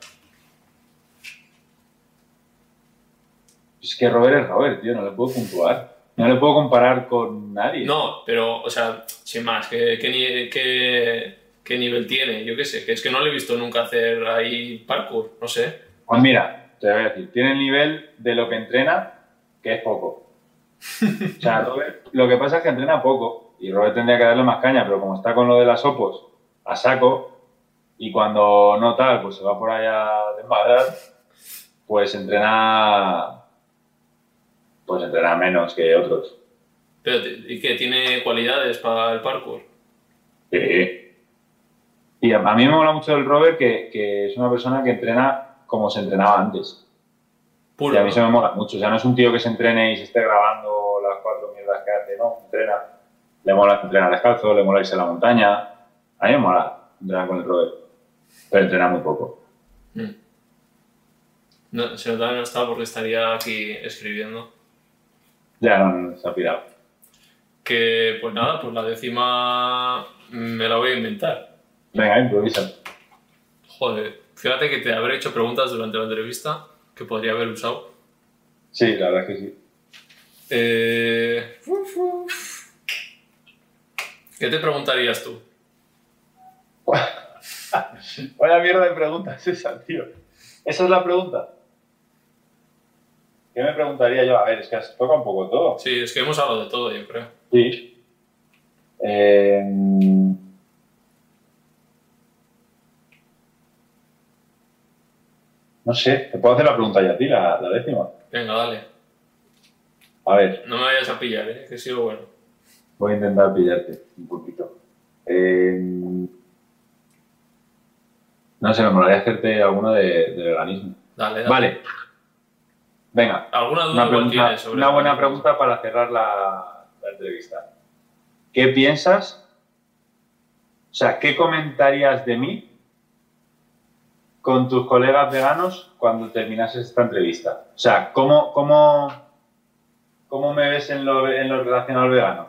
Es que Robert es Robert, tío, no le puedo puntuar. No le puedo comparar con nadie. No, pero, o sea, sin más, ¿qué, qué, nivel tiene? Yo qué sé, que es que no le he visto nunca hacer ahí parkour, no sé. Pues mira, te voy a decir, tiene el nivel de lo que entrena, que es poco. o sea, Robert, lo que pasa es que entrena poco y Robert tendría que darle más caña, pero como está con lo de las opos a saco y cuando no tal, pues se va por allá de madrar, pues entrena pues entrena menos que otros. Pero, ¿y qué? ¿Tiene cualidades para el parkour? Sí. Y a, mí me mola mucho el Robert que, que, es una persona que entrena como se entrenaba antes. y a mí se me mola mucho. O sea, no es un tío que se entrene y se esté grabando las cuatro mierdas que hace, no, entrena le mola entrenar descalzo, le mola irse a la montaña. A mí me mola entrenar con el Robert, pero entrena muy poco. Mm. No, se nota que no está porque estaría aquí escribiendo. Ya, no, no, se ha pirado. Que, pues nada, pues la décima me la voy a inventar. Venga, improvisa. Joder, fíjate que te habré hecho preguntas durante la entrevista que podría haber usado. Sí, la verdad es que sí. Eh, ¿Qué te preguntarías tú? Vaya mierda de pregunta es esa, tío. ¿Esa es la pregunta? ¿Qué me preguntaría yo? A ver, es que has toca un poco todo. Sí, es que hemos hablado de todo, yo creo. Sí. Eh, no sé, te puedo hacer la pregunta ya a ti, la, la décima. Venga, dale. A ver, No me vayas a pillar, ¿eh? que sigo bueno. voy a intentar pillarte un poquito. Eh, no sé, me molaría hacerte alguna de, de veganismo. Dale, dale. Vale. Venga, ¿Alguna duda una, igual pregunta- tienes sobre una buena pregunta para cerrar la, la entrevista. ¿Qué piensas? O sea, ¿qué comentarías de mí con tus colegas veganos cuando terminases esta entrevista? O sea, ¿cómo, cómo, cómo me ves en lo, en lo relacionado al vegano?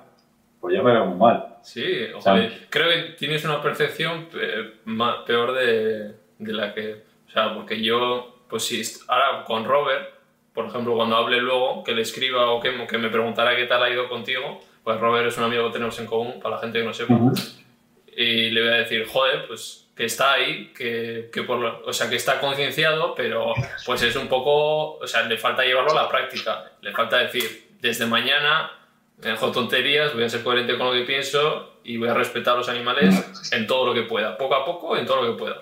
Pues yo me veo muy mal. Sí, O sea, joder, creo que tienes una percepción peor de, de la que... O sea, porque yo, pues sí, ahora con Robert, por ejemplo, cuando hable luego, que le escriba o que, que me preguntara qué tal ha ido contigo, pues Robert es un amigo que tenemos en común, para la gente que no sepa, y le voy a decir, joder, pues que está ahí, que, que por lo- o sea, que está concienciado, pero pues es un poco, o sea, le falta llevarlo a la práctica, le falta decir, desde mañana me dejo tonterías, voy a ser coherente con lo que pienso y voy a respetar a los animales en todo lo que pueda, poco a poco, en todo lo que pueda.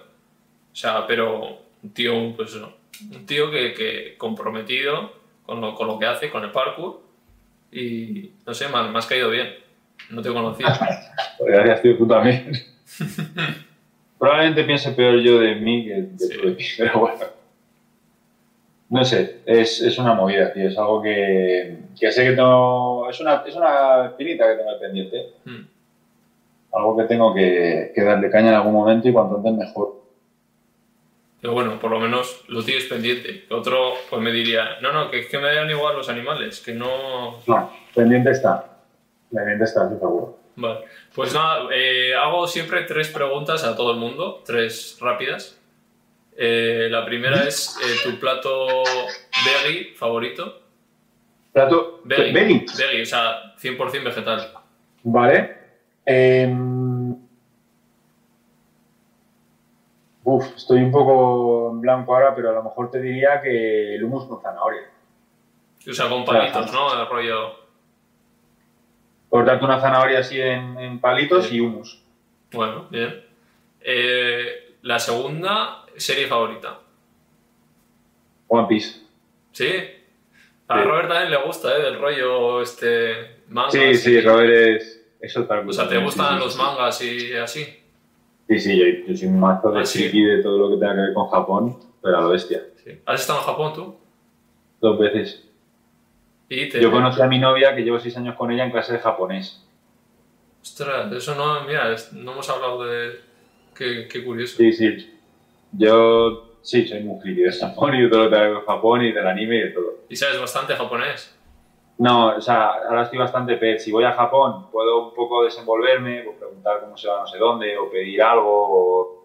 O sea, pero tío, pues eso, un tío que, que comprometido con lo, con lo que hace, con el parkour y no sé, me, me has caído bien, no te conocía. Pues gracias, tío, tú también. Probablemente piense peor yo de mí que de Sí. tú de ti, pero bueno. No sé, es, es una movida, tío. Es algo que, que sé que tengo. Es una, es una espinita que tengo pendiente. Mm. Algo que tengo que, que darle caña en algún momento y cuanto antes mejor. Pero bueno, por lo menos lo tienes pendiente. Otro pues me diría, no, no, que es que me dan igual los animales, que no... No, pendiente está. Pendiente está, sí, seguro. Vale. Pues nada, eh, hago siempre tres preguntas a todo el mundo, tres rápidas. Eh, la primera es eh, tu plato veggie favorito. Plato. Veggie. Veggie. O sea, 100% vegetal. Vale. Em, Uf, estoy un poco en blanco ahora, pero a lo mejor te diría que el hummus con zanahoria. O sea, con palitos, ¿no? El rollo... Cortarte una zanahoria así en, en palitos Sí. y hummus. Bueno, bien. Eh, la segunda, serie favorita. One Piece. ¿Sí? A Sí. Robert también le gusta, ¿eh? Del rollo este manga. Sí, sí, Robert es, es otra O sea, ¿te gustan los mangas y así? Sí, sí, yo, yo soy un mazo de Ah, sí. de todo lo que tenga que ver con Japón, pero a lo bestia. Sí. ¿Has estado en Japón tú? Dos veces. Y te... Yo conocí a mi novia, que llevo seis años con ella en clase de japonés. Ostras, eso no, mira, no hemos hablado de... Qué, qué curioso. Sí, sí. Yo sí, soy muy friki de Japón y de todo lo que tenga que ver con Japón y del anime y de todo. ¿Y sabes bastante japonés? No, o sea, ahora estoy bastante pet. Si voy a Japón, puedo un poco desenvolverme, o preguntar cómo se va no sé dónde, o pedir algo, o...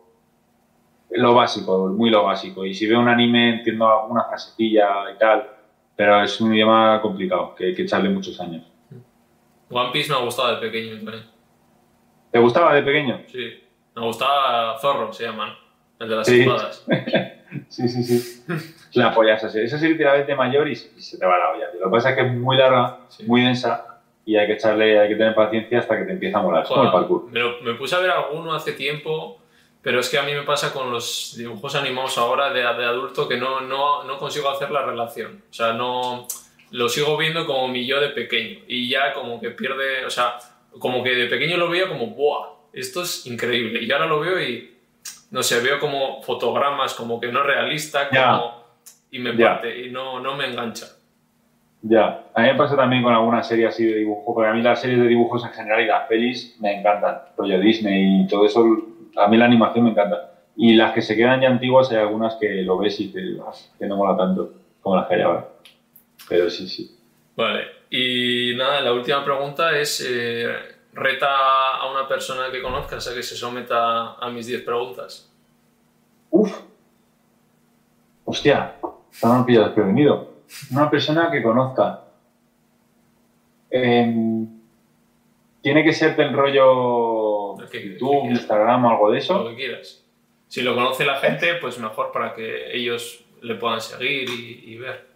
Lo básico, muy lo básico. Y si veo un anime, entiendo alguna frasecilla y tal, pero es un idioma complicado, que hay que echarle muchos años. One Piece me ha gustado de pequeño también. ¿Te gustaba de pequeño? Sí. Me gustaba Zorro, se llama, ¿no? El de las Sí. espadas. Sí, sí, sí. La esa serie. Esa serie te la ves de mayor y, y se te va la olla. tío. Lo que pasa es que es muy larga, Sí. muy densa, y hay que echarle, hay que tener paciencia hasta que te empieza a molar. Es como el Joder, parkour. me, lo- me puse a ver alguno hace tiempo, pero es que a mí me pasa con los dibujos animados ahora de, de adulto que no, no, no consigo hacer la relación. O sea, no lo sigo viendo como mi yo de pequeño y ya como que pierde, o sea, como que de pequeño lo veía como, ¡buah! Esto es increíble. Y ahora lo veo y, no sé, veo como fotogramas, como que no realista, como, y me parte y no, no me engancha. Ya, a mí me pasa también con alguna serie así de dibujo, porque a mí las series de dibujos en general y las pelis me encantan, rollo Disney y todo eso, a mí la animación me encanta. Y las que se quedan ya antiguas hay algunas que lo ves y te, "Ah, que no mola tanto como las que hay ahora. Pero sí, sí. Vale, y nada, la última pregunta es, eh, reta a una persona que conozcas a que se someta a mis 10 preguntas. Uf. Hostia, está me pillado desprevenido. Una persona que conozca. Em, Tiene que ser del rollo Lo que- lo YouTube. Instagram o algo de Lo eso. que quieras. Si lo conoce la gente, pues mejor para que ellos le puedan seguir y, y ver.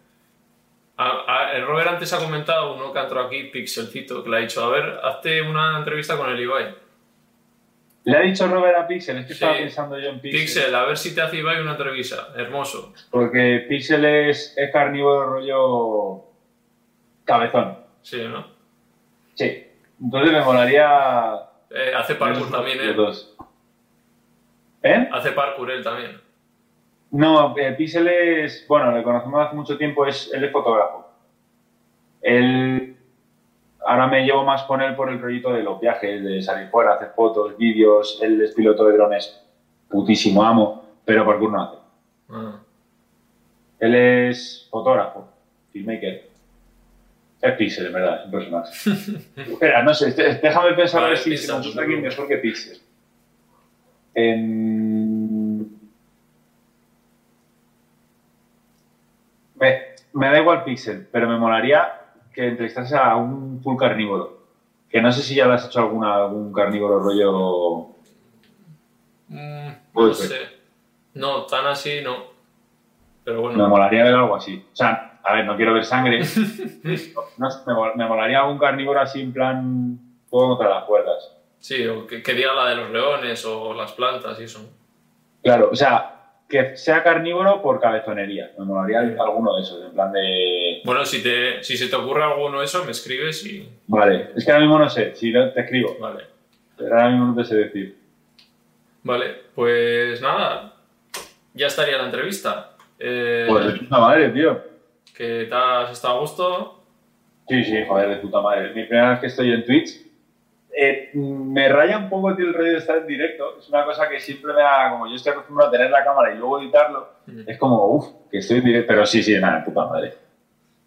A- a- el Robert antes ha comentado, uno que ha entrado aquí, Pixelcito, que le ha dicho, a ver, hazte una entrevista con el Ibai. Le ha dicho Robert a Pixel, es que Sí. estaba pensando yo en Pixel. Pixel, a ver si te hace Ibai una entrevista. Hermoso. Porque Pixel es, es carnívoro rollo cabezón. Sí, ¿no? Sí. Entonces me molaría. Eh, hace parkour también, ¿eh? ¿Eh? Hace parkour él también. No, eh, Pixel es. Bueno, le conocemos hace mucho tiempo, es, él es fotógrafo. Él. Ahora me llevo más con él por el proyecto de los viajes, de salir fuera, hacer fotos, vídeos. Él es piloto de drones, putísimo amo, pero parkour no hace. Ah. Él es fotógrafo, filmmaker. Es Pixel, en verdad, es un personaje. Espera, no sé, déjame pensar a Vale, ver si se me alguien mejor que Pixel. Em, Me, me da igual Pixel, pero me molaría que entrevistase a un full carnívoro. Que no sé si ya le has hecho alguna, algún carnívoro rollo. Mm, no sé. No, tan así no. Pero Me bueno, molaría ver algo así. O sea, a ver, no quiero ver sangre. No me, mol- me molaría algún carnívoro así en plan. Juego contra las cuerdas. sí, o que, que diga la de los leones o las plantas y eso. Claro, o sea, que sea carnívoro por cabezonería. Me molaría alguno de esos, en plan de. Bueno, si, te, si se te ocurre alguno de eso, me escribes y... Vale, es que ahora mismo no sé, si no te escribo. Vale. Pero ahora mismo no te sé decir. Vale, pues nada. Ya estaría la entrevista. Eh, Pues de puta madre, tío. que te has estado a gusto. Sí, sí, joder, de puta madre. Es mi primera vez que estoy en Twitch. Eh, me raya un poco, tío, el rollo de estar en directo. Es una cosa que siempre me da, como yo estoy acostumbrado a tener la cámara y luego editarlo, es como, uff, que estoy en directo. Pero sí, sí, nada, puta madre.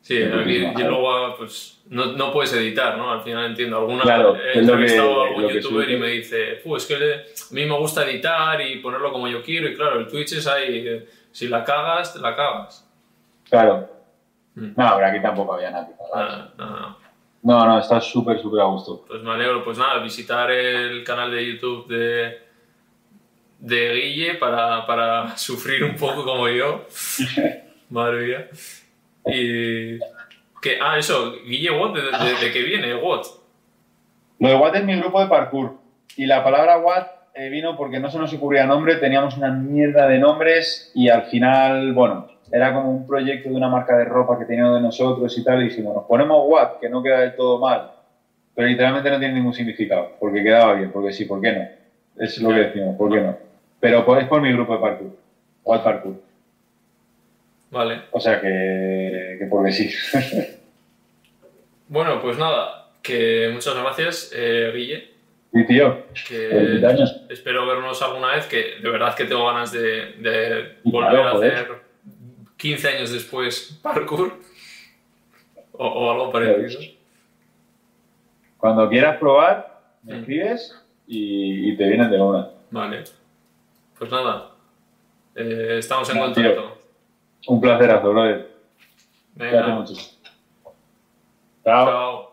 Sí, sí, y luego pues no, no puedes editar, ¿no? Al final entiendo. Alguna Claro, he entrevistado a algún youtuber y me dice, "Fu, es que le- a mí me gusta editar y ponerlo como yo quiero y claro, el Twitch es ahí, eh, si la cagas, te la cagas. Claro. Mm. No, pero aquí tampoco había nada. Nada, nada, nada. No, no, está súper, súper a gusto. Pues me alegro, pues nada, visitar el canal de YouTube de, de Guille para, para sufrir un poco como yo. Madre mía. Y que, ah, eso, Guille Watt, ¿de, de, de qué viene Watt? Lo de Watt es mi grupo de parkour. Y la palabra Watt eh, vino porque no se nos ocurría nombre, teníamos una mierda de nombres y al final, bueno, era como un proyecto de una marca de ropa que tenía de nosotros y tal. Y dijimos, nos ponemos Watt, que no queda del todo mal, pero literalmente no tiene ningún significado, porque quedaba bien, porque sí, ¿por qué no? Es lo que decimos, ¿por qué no? Pero pues, es por mi grupo de parkour, Watt Parkour. Vale. O sea que, que porque sí. Bueno, pues nada, que muchas gracias, eh, Guille. y tío, Que 20 años. espero vernos alguna vez, que de verdad que tengo ganas de, volver claro, a hacer 15 años después parkour o, o algo parecido. Cuando quieras probar, me escribes y, y te vienen de una. Vale. Pues nada, eh, estamos en contacto. Un placerazo, brother. Cuídate Venga, mucho. Chao. chao.